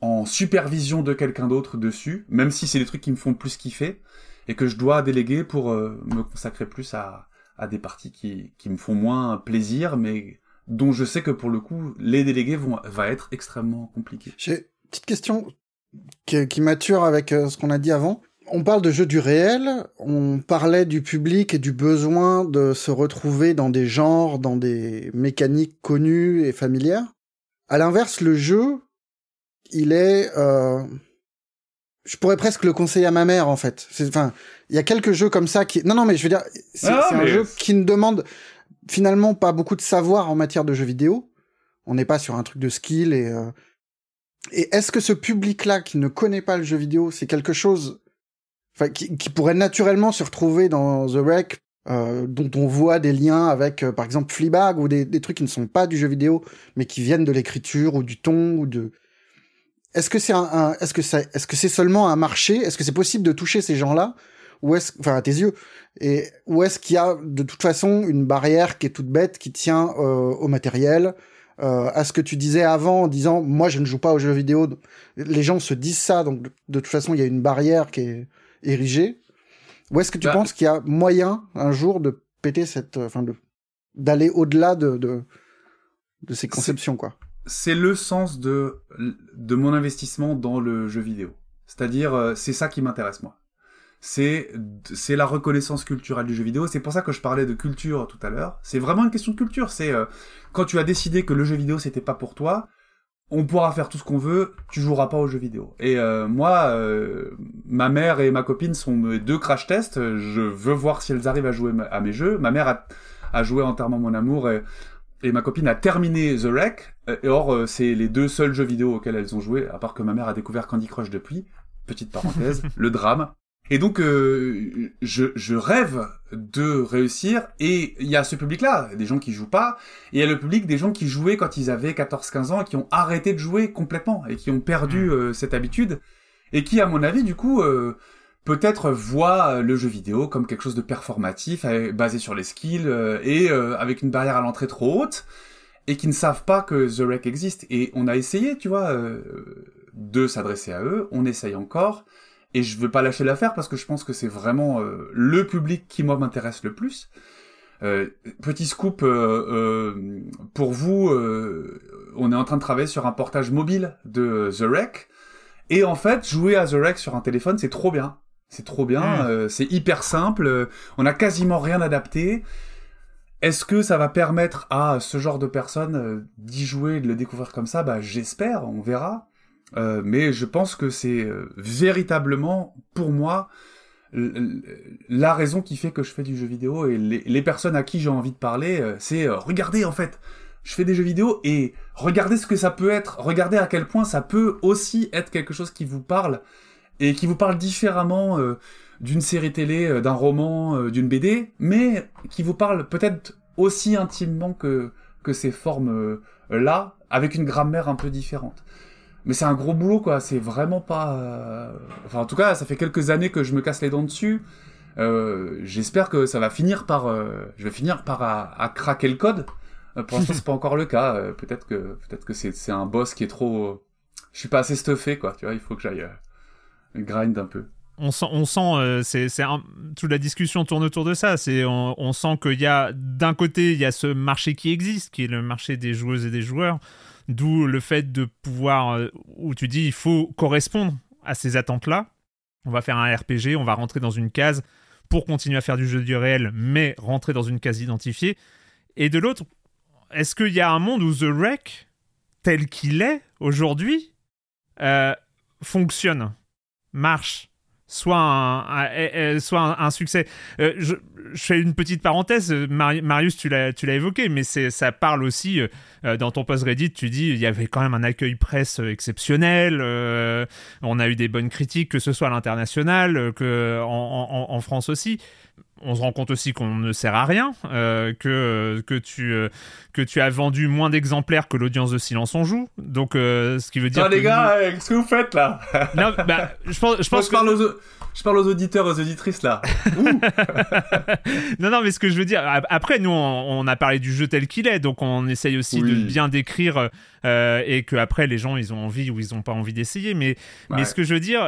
en supervision de quelqu'un d'autre dessus, même si c'est des trucs qui me font plus kiffer et que je dois déléguer pour euh, me consacrer plus à à des parties qui qui me font moins plaisir mais dont je sais que pour le coup les délégués vont va être extrêmement compliqué. J'ai une petite question qui, qui mature avec euh, ce qu'on a dit avant. On parle de jeux du réel, on parlait du public et du besoin de se retrouver dans des genres, dans des mécaniques connues et familières. À l'inverse, le jeu, il est... euh, Je pourrais presque le conseiller à ma mère, en fait. C'est- Enfin, il y a quelques jeux comme ça qui... Non, non, mais je veux dire, c'est Ah, un jeu qui ne demande finalement pas beaucoup de savoir en matière de jeux vidéo. On n'est pas sur un truc de skill et... euh, et est-ce que ce public-là qui ne connaît pas le jeu vidéo, c'est quelque chose enfin, qui, qui pourrait naturellement se retrouver dans The Wreck euh, dont on voit des liens avec, euh, par exemple, Fleabag ou des, des, trucs qui ne sont pas du jeu vidéo, mais qui viennent de l'écriture ou du ton ou de. Est-ce que c'est un, un est-ce que c'est, est-ce que c'est seulement un marché? Est-ce que c'est possible de toucher ces gens-là? Ou est-ce, enfin, à tes yeux, et où est-ce qu'il y a de toute façon une barrière qui est toute bête qui tient euh, au matériel, euh, à ce que tu disais avant en disant moi je ne joue pas aux jeux vidéo. Les gens se disent ça, donc de toute façon il y a une barrière qui est érigée. Ou est-ce que tu bah, penses qu'il y a moyen un jour de péter cette, enfin de d'aller au-delà de, de, de ces conceptions quoi? C'est le sens de de mon investissement dans le jeu vidéo. C'est-à-dire euh, c'est ça qui m'intéresse moi. C'est c'est la reconnaissance culturelle du jeu vidéo. C'est pour ça que je parlais de culture tout à l'heure. C'est vraiment une question de culture. C'est euh, quand tu as décidé que le jeu vidéo c'était pas pour toi, on pourra faire tout ce qu'on veut, tu joueras pas aux jeux vidéo. Et euh, moi, euh, ma mère et ma copine sont mes deux crash tests. Je veux voir si elles arrivent à jouer à mes jeux. Ma mère a, a joué entièrement mon amour et, et, ma copine a terminé The Wreck. Or, euh, c'est les deux seuls jeux vidéo auxquels elles ont joué, à part que ma mère a découvert Candy Crush depuis. Petite parenthèse, le drame. Et donc, euh, je, je, rêve de réussir. Et il y a ce public-là, des gens qui jouent pas. Et il y a le public des gens qui jouaient quand ils avaient 14-15 ans et qui ont arrêté de jouer complètement et qui ont perdu mmh. euh, cette habitude. Et qui, à mon avis, du coup, euh, peut-être voient le jeu vidéo comme quelque chose de performatif, basé sur les skills et avec une barrière à l'entrée trop haute. Et qui ne savent pas que The Wreck existe. Et on a essayé, tu vois, de s'adresser à eux. On essaye encore et je veux pas lâcher l'affaire parce que je pense que c'est vraiment euh, le public qui moi m'intéresse le plus. Euh, petit scoop euh, pour vous, on est en train de travailler sur un portage mobile de The Wreck et en fait jouer à The Wreck sur un téléphone c'est trop bien, c'est trop bien, mmh. c'est hyper simple, on a quasiment rien adapté. Est-ce que ça va permettre à ce genre de personnes d'y jouer, de le découvrir comme ça? Bah j'espère, on verra. Euh, mais je pense que c'est euh, véritablement, pour moi, la raison qui fait que je fais du jeu vidéo et les, personnes à qui j'ai envie de parler, euh, c'est regardez en fait, je fais des jeux vidéo et regardez ce que ça peut être, regardez à quel point ça peut aussi être quelque chose qui vous parle et qui vous parle différemment d'une série télé, d'un roman, d'une BD, mais qui vous parle peut-être aussi intimement que, que ces formes-là, avec une grammaire un peu différente mais c'est un gros boulot quoi. C'est vraiment pas euh, enfin en tout cas ça fait quelques années que je me casse les dents dessus. Euh, j'espère que ça va finir par euh, je vais finir par à, à craquer le code. Pour l'instant c'est pas encore le cas. Peut-être que peut-être que c'est un boss qui est trop je suis pas assez stuffé quoi. Tu vois il faut que j'aille grind un peu. On sent, on sent c'est, toute la discussion tourne autour de ça. C'est, on sent qu'il y a d'un côté il y a ce marché qui existe, qui est le marché des joueuses et des joueurs, D'où le fait de pouvoir, euh, où tu dis, il faut correspondre à ces attentes-là. On va faire un RPG, on va rentrer dans une case pour continuer à faire du jeu du réel, mais rentrer dans une case identifiée. Et de l'autre, est-ce qu'il y a un monde où The Wreck, tel qu'il est aujourd'hui, euh, fonctionne, marche? Soit un, soit un, succès. Euh, je, fais une petite parenthèse, Marius, tu l'as, évoqué, mais ça parle aussi, euh, dans ton post Reddit, tu dis, il y avait quand même un accueil presse exceptionnel, euh, on a eu des bonnes critiques, que ce soit à l'international, que en, en France aussi on se rend compte aussi qu'on ne sert à rien, euh, que, que, tu, euh, que tu as vendu moins d'exemplaires que l'audience de Silence on joue. Donc, euh, ce qui veut dire. Non, les gars, qu'est-ce que vous faites là Non, bah, je pense, je pense que... je parle aux je parle aux auditeurs, aux auditrices là. non, non, mais ce que je veux dire, après, nous, on, a parlé du jeu tel qu'il est, donc on essaye aussi de bien décrire et que après les gens, ils ont envie ou ils n'ont pas envie d'essayer. Mais, ouais. mais ce que je veux dire,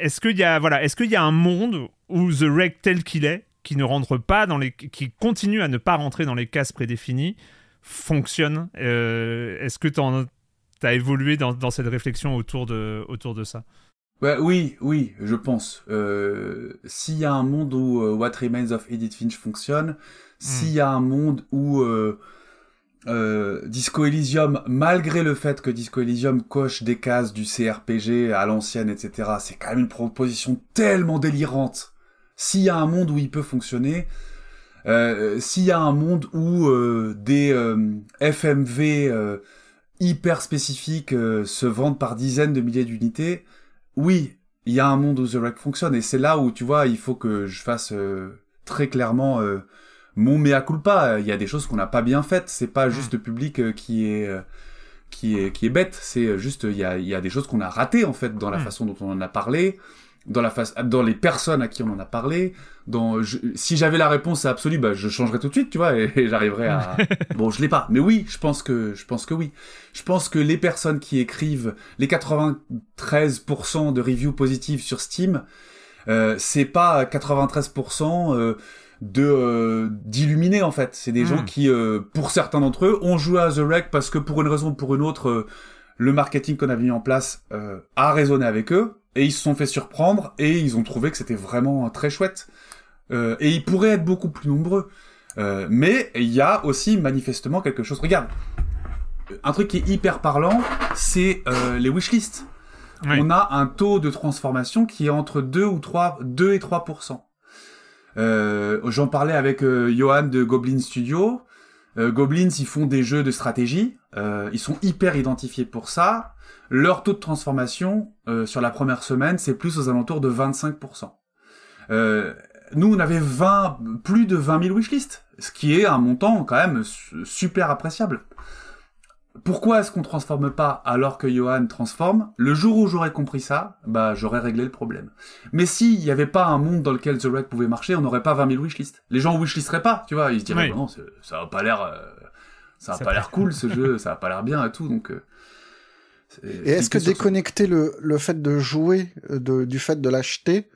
est-ce qu'il y a voilà, est-ce qu'il y a un monde où The Wreck tel qu'il est, qui ne rentre pas dans les, qui continue à ne pas rentrer dans les cases prédéfinies, fonctionne euh, Est-ce que tu as évolué dans, dans, cette réflexion autour de, autour de ça? Ouais, Oui, oui, je pense. Euh, s'il y a un monde où uh, What Remains of Edith Finch fonctionne, hmm. s'il y a un monde où euh, euh, Disco Elysium, malgré le fait que Disco Elysium coche des cases du CRPG à l'ancienne, etc., c'est quand même une proposition tellement délirante. S'il y a un monde où il peut fonctionner, euh, s'il y a un monde où euh, des euh, FMV euh, hyper spécifiques se vendent par dizaines de milliers d'unités, oui, il y a un monde où The Wreck fonctionne. Et c'est là où, tu vois, il faut que je fasse très clairement euh, mon mea culpa. Il y a des choses qu'on n'a pas bien faites. C'est pas juste le public euh, qui est euh, qui est qui est bête. C'est juste il y a il y a des choses qu'on a ratées en fait dans la Mm. façon dont on en a parlé, dans la face dans les personnes à qui on en a parlé. Dans je- si j'avais la réponse absolue, bah je changerais tout de suite, tu vois, et, et j'arriverais à. bon, je l'ai pas, mais oui, je pense que je pense que oui. Je pense que les personnes qui écrivent les 93% de reviews positives sur Steam, euh, c'est pas 93% euh, de euh, d'illuminés en fait. C'est des gens qui, euh, pour certains d'entre eux, ont joué à The Wreck parce que pour une raison ou pour une autre, euh, le marketing qu'on avait mis en place euh, a résonné avec eux et ils se sont fait surprendre et ils ont trouvé que c'était vraiment euh, très chouette. Euh, et ils pourraient être beaucoup plus nombreux. Euh, mais il y a aussi manifestement quelque chose. Regarde, un truc qui est hyper parlant, c'est euh, les wishlists. Oui. On a un taux de transformation qui est entre 2 ou 3, 2 et 3%. Euh, J'en parlais avec euh, Johan de Goblin Studio. Euh, Goblins, ils font des jeux de stratégie. Ils sont hyper identifiés pour ça. Leur taux de transformation sur la première semaine, c'est plus aux alentours de 25%. Euh, nous, on avait 20, plus de 20 000 wishlists, ce qui est un montant quand même su- super appréciable. Pourquoi est-ce qu'on transforme pas alors que Johan transforme? Le jour où j'aurais compris ça, bah j'aurais réglé le problème. Mais s'il n'y avait pas un monde dans lequel The Wreck pouvait marcher, on n'aurait pas 20 000 wishlists. Les gens wishlisteraient pas, tu vois, ils se diraient Oui. bah non, ça a pas l'air, euh, ça a Ça pas l'air cool ce jeu, ça a pas l'air bien et tout, donc. euh, c'est- Et est-ce que déconnecter le, le fait de jouer euh, de, du fait de l'acheter,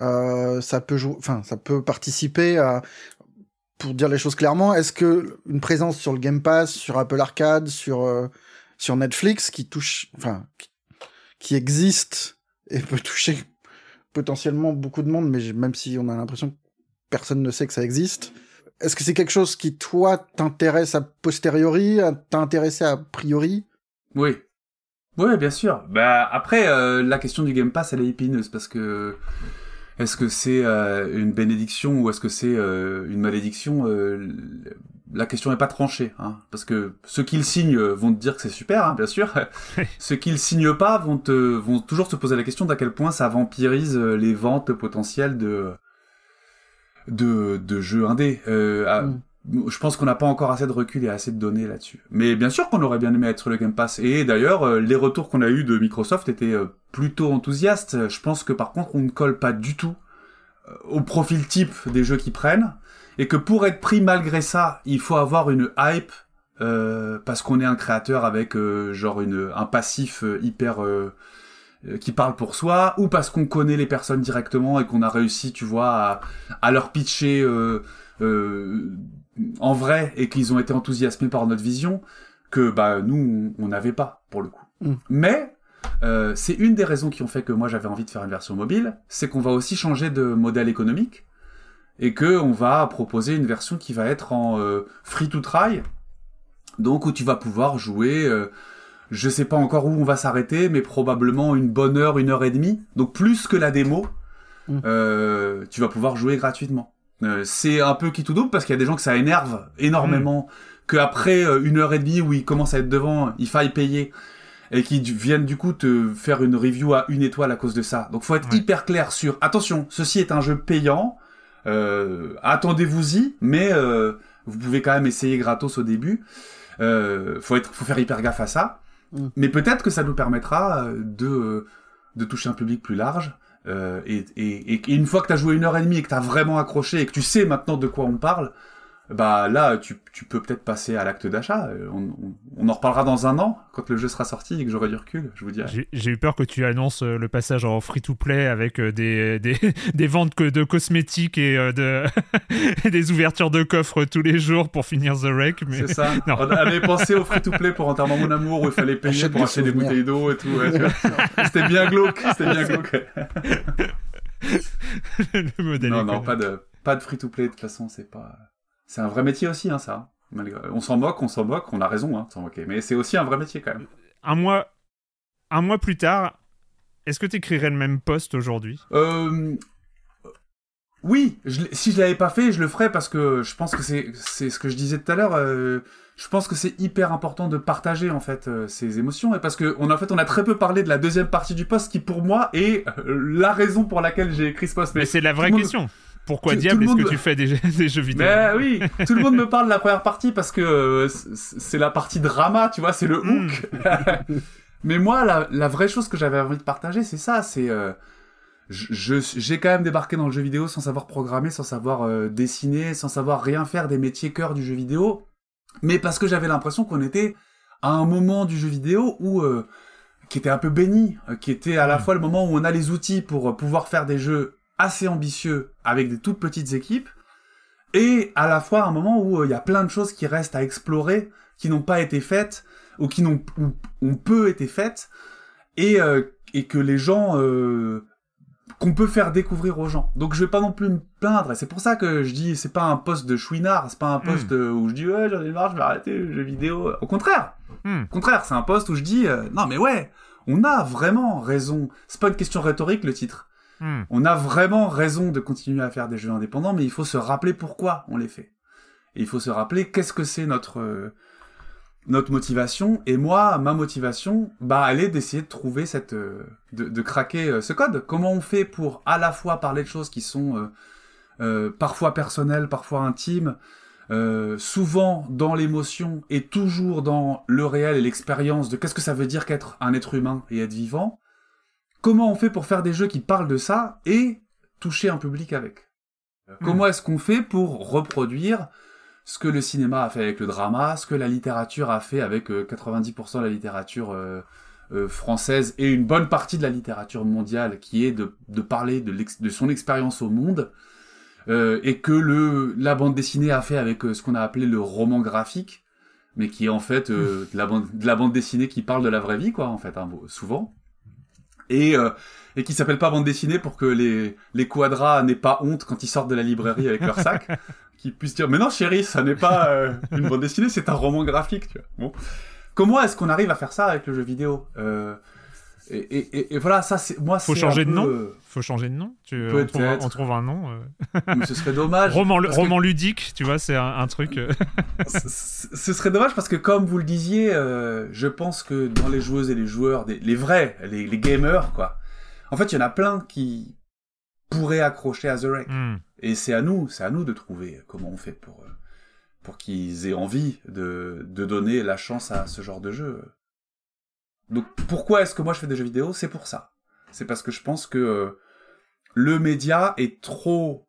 euh, ça peut jouer, enfin, ça peut participer à, pour dire les choses clairement, est-ce que une présence sur le Game Pass, sur Apple Arcade, sur euh, sur Netflix, qui touche, enfin, qui, existe et peut toucher potentiellement beaucoup de monde, mais même si on a l'impression que personne ne sait que ça existe, est-ce que c'est quelque chose qui toi t'intéresse a posteriori, t'a intéressé priori? Oui. Oui, bien sûr. Bah après, euh, la question du Game Pass, elle est épineuse parce que est-ce que c'est euh, une bénédiction ou est-ce que c'est euh, une malédiction euh, La question n'est pas tranchée, hein, parce que ceux qui le signent vont te dire que c'est super, hein, bien sûr. ceux qui le signent pas vont te vont toujours se poser la question d'à quel point ça vampirise les ventes potentielles de de, de jeux indés. Euh, à- Mm. je pense qu'on n'a pas encore assez de recul et assez de données là-dessus. Mais bien sûr qu'on aurait bien aimé être sur le Game Pass. Et d'ailleurs, les retours qu'on a eus de Microsoft étaient plutôt enthousiastes. Je pense que par contre, on ne colle pas du tout euh, au profil type des jeux qu'ils prennent. Et que pour être pris malgré ça, il faut avoir une hype euh, parce qu'on est un créateur avec euh, genre une, un passif euh, hyper... qui parle pour soi, ou parce qu'on connaît les personnes directement et qu'on a réussi, tu vois, à, à leur pitcher en vrai et qu'ils ont été enthousiasmés par notre vision que bah nous on n'avait pas pour le coup. Mm. Mais euh, c'est une des raisons qui ont fait que moi j'avais envie de faire une version mobile, c'est qu'on va aussi changer de modèle économique et que on va proposer une version qui va être en euh, free to try, donc où tu vas pouvoir jouer. euh, je sais pas encore où on va s'arrêter, mais probablement une bonne heure, une heure et demie. Donc plus que la démo, Mm. euh, tu vas pouvoir jouer gratuitement. C'est un peu qui tout double parce qu'il y a des gens que ça énerve énormément que après euh, une heure et demie où ils commencent à être devant, il faille payer et qui viennent du coup te faire une review à une étoile à cause de ça. Donc faut être Ouais. hyper clair sur attention, ceci est un jeu payant, euh, attendez-vous-y, mais euh, vous pouvez quand même essayer gratos au début. Euh, faut être, faut faire hyper gaffe à ça. Mm. Mais peut-être que ça nous permettra euh, de de toucher un public plus large. Et, et, et une fois que t'as joué une heure et demie et que t'as vraiment accroché et que tu sais maintenant de quoi on parle, bah là tu, tu peux peut-être passer à l'acte d'achat. Euh, On, on, on en reparlera dans un an quand le jeu sera sorti et que j'aurai du recul, je vous dirai. J'ai eu peur que tu annonces euh, le passage en free-to-play avec euh, des, des, des ventes de cosmétiques et de et des ouvertures de coffres tous les jours pour finir The Wreck. Mais... C'est ça. Non. On avait pensé au free-to-play pour Enterrement Mon Amour où il fallait payer Achète pour acheter des bouteilles d'eau et tout. ouais. C'était bien glauque. C'était bien glauque. le modèle Non, non, économique. pas de, pas de free-to-play, de toute façon, c'est pas... C'est un vrai métier aussi, hein, ça. On s'en moque, on s'en moque, on a raison hein, de s'en moquer. Mais c'est aussi un vrai métier, quand même. Un mois, un mois plus tard, est-ce que tu écrirais le même post aujourd'hui? Euh... Oui, je si je l'avais pas fait, je le ferais parce que je pense que c'est ce que je disais tout à l'heure. euh, je pense que c'est hyper important de partager en fait euh, ces émotions et parce que on en fait on a très peu parlé de la deuxième partie du post qui pour moi est euh, la raison pour laquelle j'ai écrit ce post. Mais c'est la vraie monde- question. Pourquoi Tout- diable est-ce que tu fais des, jeux- des jeux vidéo Mais oui, tout le monde me parle de la première partie parce que euh, c'est la partie drama, tu vois, c'est le Mm. hook. Mais moi, la, la vraie chose que j'avais envie de partager, c'est ça, c'est euh, j'ai quand même débarqué dans le jeu vidéo sans savoir programmer, sans savoir euh, dessiner, sans savoir rien faire des métiers cœur du jeu vidéo, mais parce que j'avais l'impression qu'on était à un moment du jeu vidéo où euh, qui était un peu béni, qui était à la Mm. fois le moment où on a les outils pour pouvoir faire des jeux assez ambitieux avec des toutes petites équipes, et à la fois un moment où euh, il y a plein de choses qui restent à explorer, qui n'ont pas été faites, ou qui n'ont ou- ont peu été faites, et, euh, et que les gens... euh, qu'on peut faire découvrir aux gens. Donc je vais pas non plus me plaindre, et c'est pour ça que je dis, c'est pas un poste de chouinard, c'est pas un poste euh, où je dis, ouais, j'en ai marre, je vais arrêter les jeux vidéo. Au contraire, Hmm. au contraire, c'est un poste où je dis, non mais ouais, on a vraiment raison. C'est pas une question rhétorique le titre. Hmm. On a vraiment raison de continuer à faire des jeux indépendants, mais il faut se rappeler pourquoi on les fait. Et il faut se rappeler qu'est-ce que c'est notre euh, notre motivation. Et moi, ma motivation, bah, elle est d'essayer de trouver cette, euh, de, craquer euh, ce code. Comment on fait pour à la fois parler de choses qui sont parfois personnelles, parfois intimes, souvent dans l'émotion et toujours dans le réel et l'expérience de qu'est-ce que ça veut dire qu'être un être humain et être vivant. Comment on fait pour faire des jeux qui parlent de ça et toucher un public avec. Comment est-ce qu'on fait pour reproduire ce que le cinéma a fait avec le drama, ce que la littérature a fait avec euh, 90% de la littérature euh, euh, française et une bonne partie de la littérature mondiale, qui est de, de parler de, son expérience au monde, euh, et que le, la bande dessinée a fait avec euh, ce qu'on a appelé le roman graphique, mais qui est en fait euh, de, la bande, de la bande dessinée qui parle de la vraie vie, quoi, en fait, hein, souvent. Et, euh, et qui s'appelle pas bande dessinée pour que les, les quadras n'aient pas honte quand ils sortent de la librairie avec leur sac, qu'ils puissent dire mais non chérie, ça n'est pas euh, une bande dessinée, c'est un roman graphique. Tu vois. Bon. Comment est-ce qu'on arrive à faire ça avec le jeu vidéo? Euh, et, et, et, et voilà, ça c'est moi. Faut changer de peu, nom euh, Faut changer de nom. Tu, on, trouve un, Peut-être. on trouve un nom. euh. mais ce serait dommage. roman que- roman ludique, tu vois, c'est un, un truc. euh. ce serait dommage parce que comme vous le disiez, euh, je pense que dans les joueuses et les joueurs, des- les vrais, les, les gamers, quoi. En fait, il y en a plein qui pourraient accrocher à The Wreck. Hmm. Et c'est à nous, c'est à nous de trouver comment on fait pour, euh, pour qu'ils aient envie de, de donner la chance à ce genre de jeu. Donc pourquoi est-ce que moi je fais des jeux vidéo? C'est pour ça. C'est parce que je pense que euh, le média est trop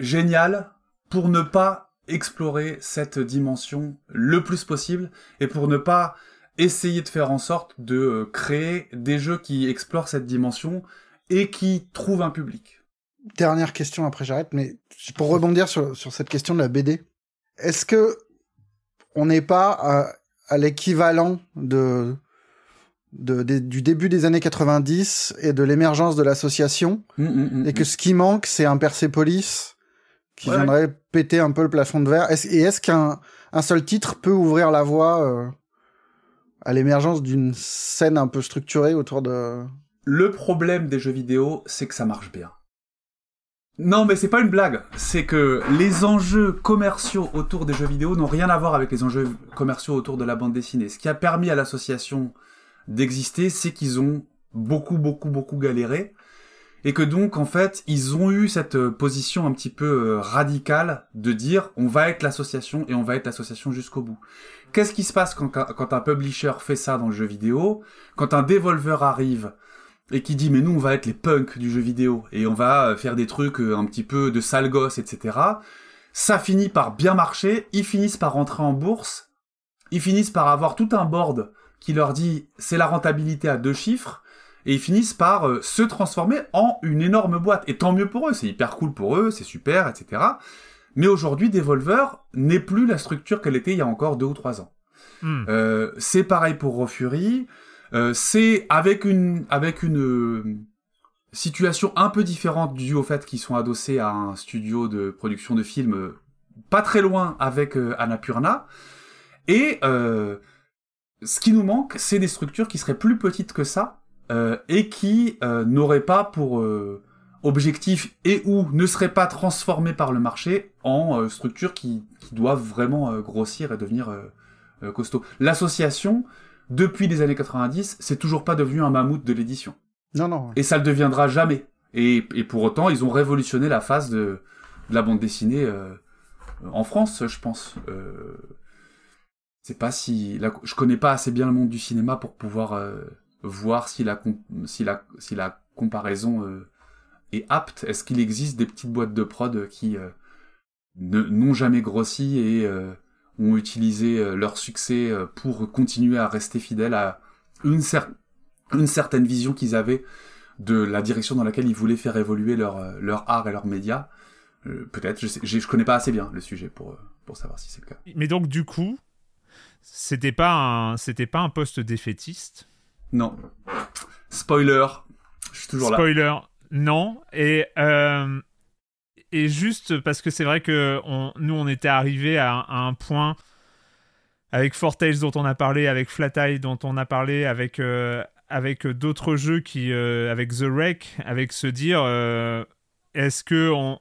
génial pour ne pas explorer cette dimension le plus possible et pour ne pas essayer de faire en sorte de euh, créer des jeux qui explorent cette dimension et qui trouvent un public. Dernière question, après j'arrête, mais pour rebondir sur, cette question de la BD, est-ce que on n'est pas à l'équivalent de, de, du début des années 90 et de l'émergence de l'association, Mm, mm, mm, et que ce qui manque, c'est un Persepolis qui Ouais. viendrait péter un peu le plafond de verre Est-ce- Et est-ce qu'un un seul titre peut ouvrir la voie euh, à l'émergence d'une scène un peu structurée autour de... Le problème des jeux vidéo, c'est que ça marche bien. Non, mais c'est pas une blague. C'est que les enjeux commerciaux autour des jeux vidéo n'ont rien à voir avec les enjeux commerciaux autour de la bande dessinée. Ce qui a permis à l'association d'exister, c'est qu'ils ont beaucoup, beaucoup, beaucoup galéré. Et que donc, en fait, ils ont eu cette euh, position un petit peu euh, radicale de dire on va être l'association et on va être l'association jusqu'au bout. Qu'est-ce qui se passe quand, un publisher fait ça dans le jeu vidéo? Quand un dévolveur arrive et qui dit mais nous on va être les punks du jeu vidéo et on va euh, faire des trucs un petit peu de sale gosse, etc. Ça finit par bien marcher, ils finissent par rentrer en bourse, ils finissent par avoir tout un board qui leur dit c'est la rentabilité à deux chiffres, et ils finissent par euh, se transformer en une énorme boîte. Et tant mieux pour eux, c'est hyper cool pour eux, c'est super, etc. Mais aujourd'hui, Devolver n'est plus la structure qu'elle était il y a encore deux ou trois ans. Hmm. Euh, c'est pareil pour Raw Fury. Euh, c'est avec une avec une situation un peu différente due au fait qu'ils sont adossés à un studio de production de films pas très loin avec Annapurna. Et ce qui nous manque, c'est des structures qui seraient plus petites que ça euh, et qui euh, n'auraient pas pour euh, objectif et ou ne seraient pas transformées par le marché en euh, structures qui, qui doivent vraiment euh, grossir et devenir euh, euh, costaud. L'association, depuis les années 90, c'est toujours pas devenu un mammouth de l'édition. Non, non. Et ça le deviendra jamais. Et, pour autant, ils ont révolutionné la phase de, la bande dessinée en France, je pense. C'est pas si, je connais pas assez bien le monde du cinéma pour pouvoir voir si la, si la, si la comparaison est apte. Est-ce qu'il existe des petites boîtes de prod qui n'ont jamais grossi et ont utilisé euh, leur succès euh, pour continuer à rester fidèles à une, une certaine vision qu'ils avaient de la direction dans laquelle ils voulaient faire évoluer leur, euh, leur art et leurs médias. Peut-être, je, sais, je connais pas assez bien le sujet pour, pour savoir si c'est le cas. Mais donc du coup, c'était pas un, c'était pas un poste défaitiste Non. Spoiler, je suis toujours là. Spoiler, non. Et et juste parce que c'est vrai que nous, on était arrivé à, un point avec Fortales dont on a parlé, avec Flat Eye dont on a parlé, avec, euh, avec d'autres jeux qui, euh, avec The Wreck, avec se dire euh, est-ce que on,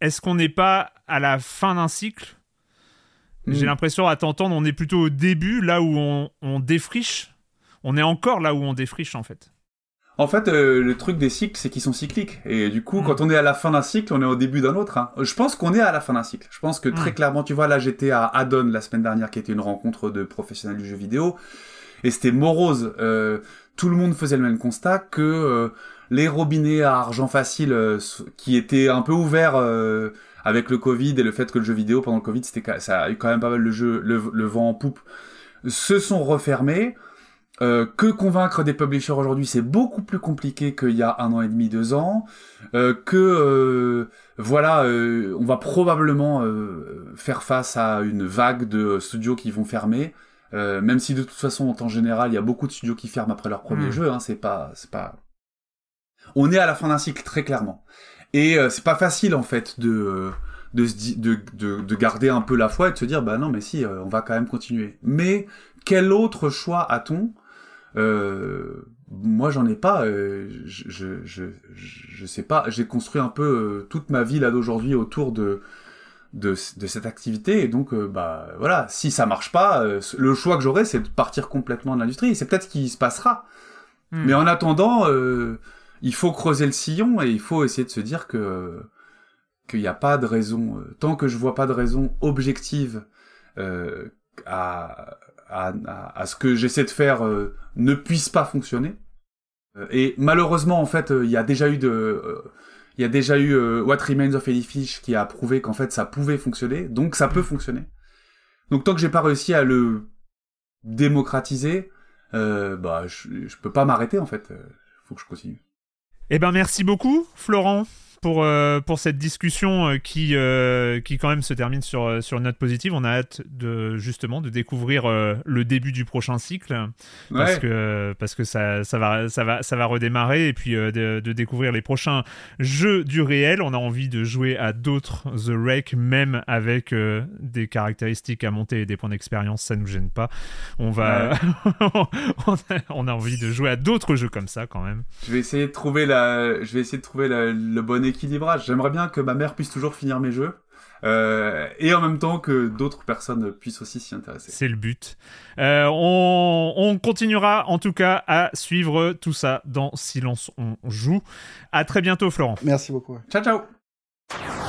est-ce qu'on n'est pas à la fin d'un cycle? J'ai hmm. l'impression à t'entendre, on est plutôt au début, là où on, on défriche. On est encore là où on défriche en fait. En fait, euh, le truc des cycles, c'est qu'ils sont cycliques. Et du coup, mm. quand on est à la fin d'un cycle, on est au début d'un autre. Hein. Je pense qu'on est à la fin d'un cycle. Je pense que très mm. clairement, tu vois, là, j'étais à Adon la semaine dernière, qui était une rencontre de professionnels du jeu vidéo. Et c'était morose. Euh, tout le monde faisait le même constat que euh, les robinets à argent facile, qui étaient un peu ouverts avec le Covid et le fait que le jeu vidéo, pendant le Covid, c'était ça a eu quand même pas mal le jeu, le vent en poupe, se sont refermés. Euh, que convaincre des publishers aujourd'hui, c'est beaucoup plus compliqué qu'il y a un an et demi, deux ans. Euh, que euh, voilà, on va probablement faire face à une vague de studios qui vont fermer. même si de toute façon, en temps général, il y a beaucoup de studios qui ferment après leur premier hmm. jeu. Hein, c'est pas, c'est pas. On est à la fin d'un cycle très clairement. Et c'est pas facile en fait de de, de, de, de, garder un peu la foi et de se dire bah non mais si on va quand même continuer. Mais quel autre choix a-t-on? Euh, moi, j'en ai pas. Euh, je, je, je, je, sais pas. J'ai construit un peu euh, toute ma vie là d'aujourd'hui autour de, de, de cette activité. Et donc, bah voilà, si ça marche pas, le choix que j'aurai, c'est de partir complètement de l'industrie. C'est peut-être ce qui se passera. Hmm. Mais en attendant, il faut creuser le sillon et il faut essayer de se dire que qu'il n'y a pas de raison. tant que je vois pas de raison objective à à, ce que j'essaie de faire euh, ne puisse pas fonctionner. Euh, et malheureusement, en fait, euh, il y a déjà eu de, il y a déjà eu What Remains of Edith Fish qui a prouvé qu'en fait ça pouvait fonctionner, donc ça peut fonctionner. Donc tant que j'ai pas réussi à le démocratiser, bah je, je peux pas m'arrêter en fait. Faut que je continue. Eh ben merci beaucoup, Florent pour, euh, pour cette discussion euh, qui, euh, qui quand même se termine sur, sur une note positive. On a hâte de, justement de découvrir le début du prochain cycle parce que, parce que ça, ça, va, ça, va, ça va redémarrer et puis de, de, découvrir les prochains jeux du réel. On a envie de jouer à d'autres The Wreck, même avec des caractéristiques à monter et des points d'expérience, ça nous gêne pas. On va, on, a, envie de jouer à d'autres jeux comme ça quand même. Je vais essayer de trouver la, je vais essayer de trouver le bon équilibrage. J'aimerais bien que ma mère puisse toujours finir mes jeux. Euh, et en même temps que d'autres personnes puissent aussi s'y intéresser. C'est le but. Euh, on, on, continuera en tout cas à suivre tout ça dans Silence on joue. À très bientôt Florent. Merci beaucoup. Ciao ciao.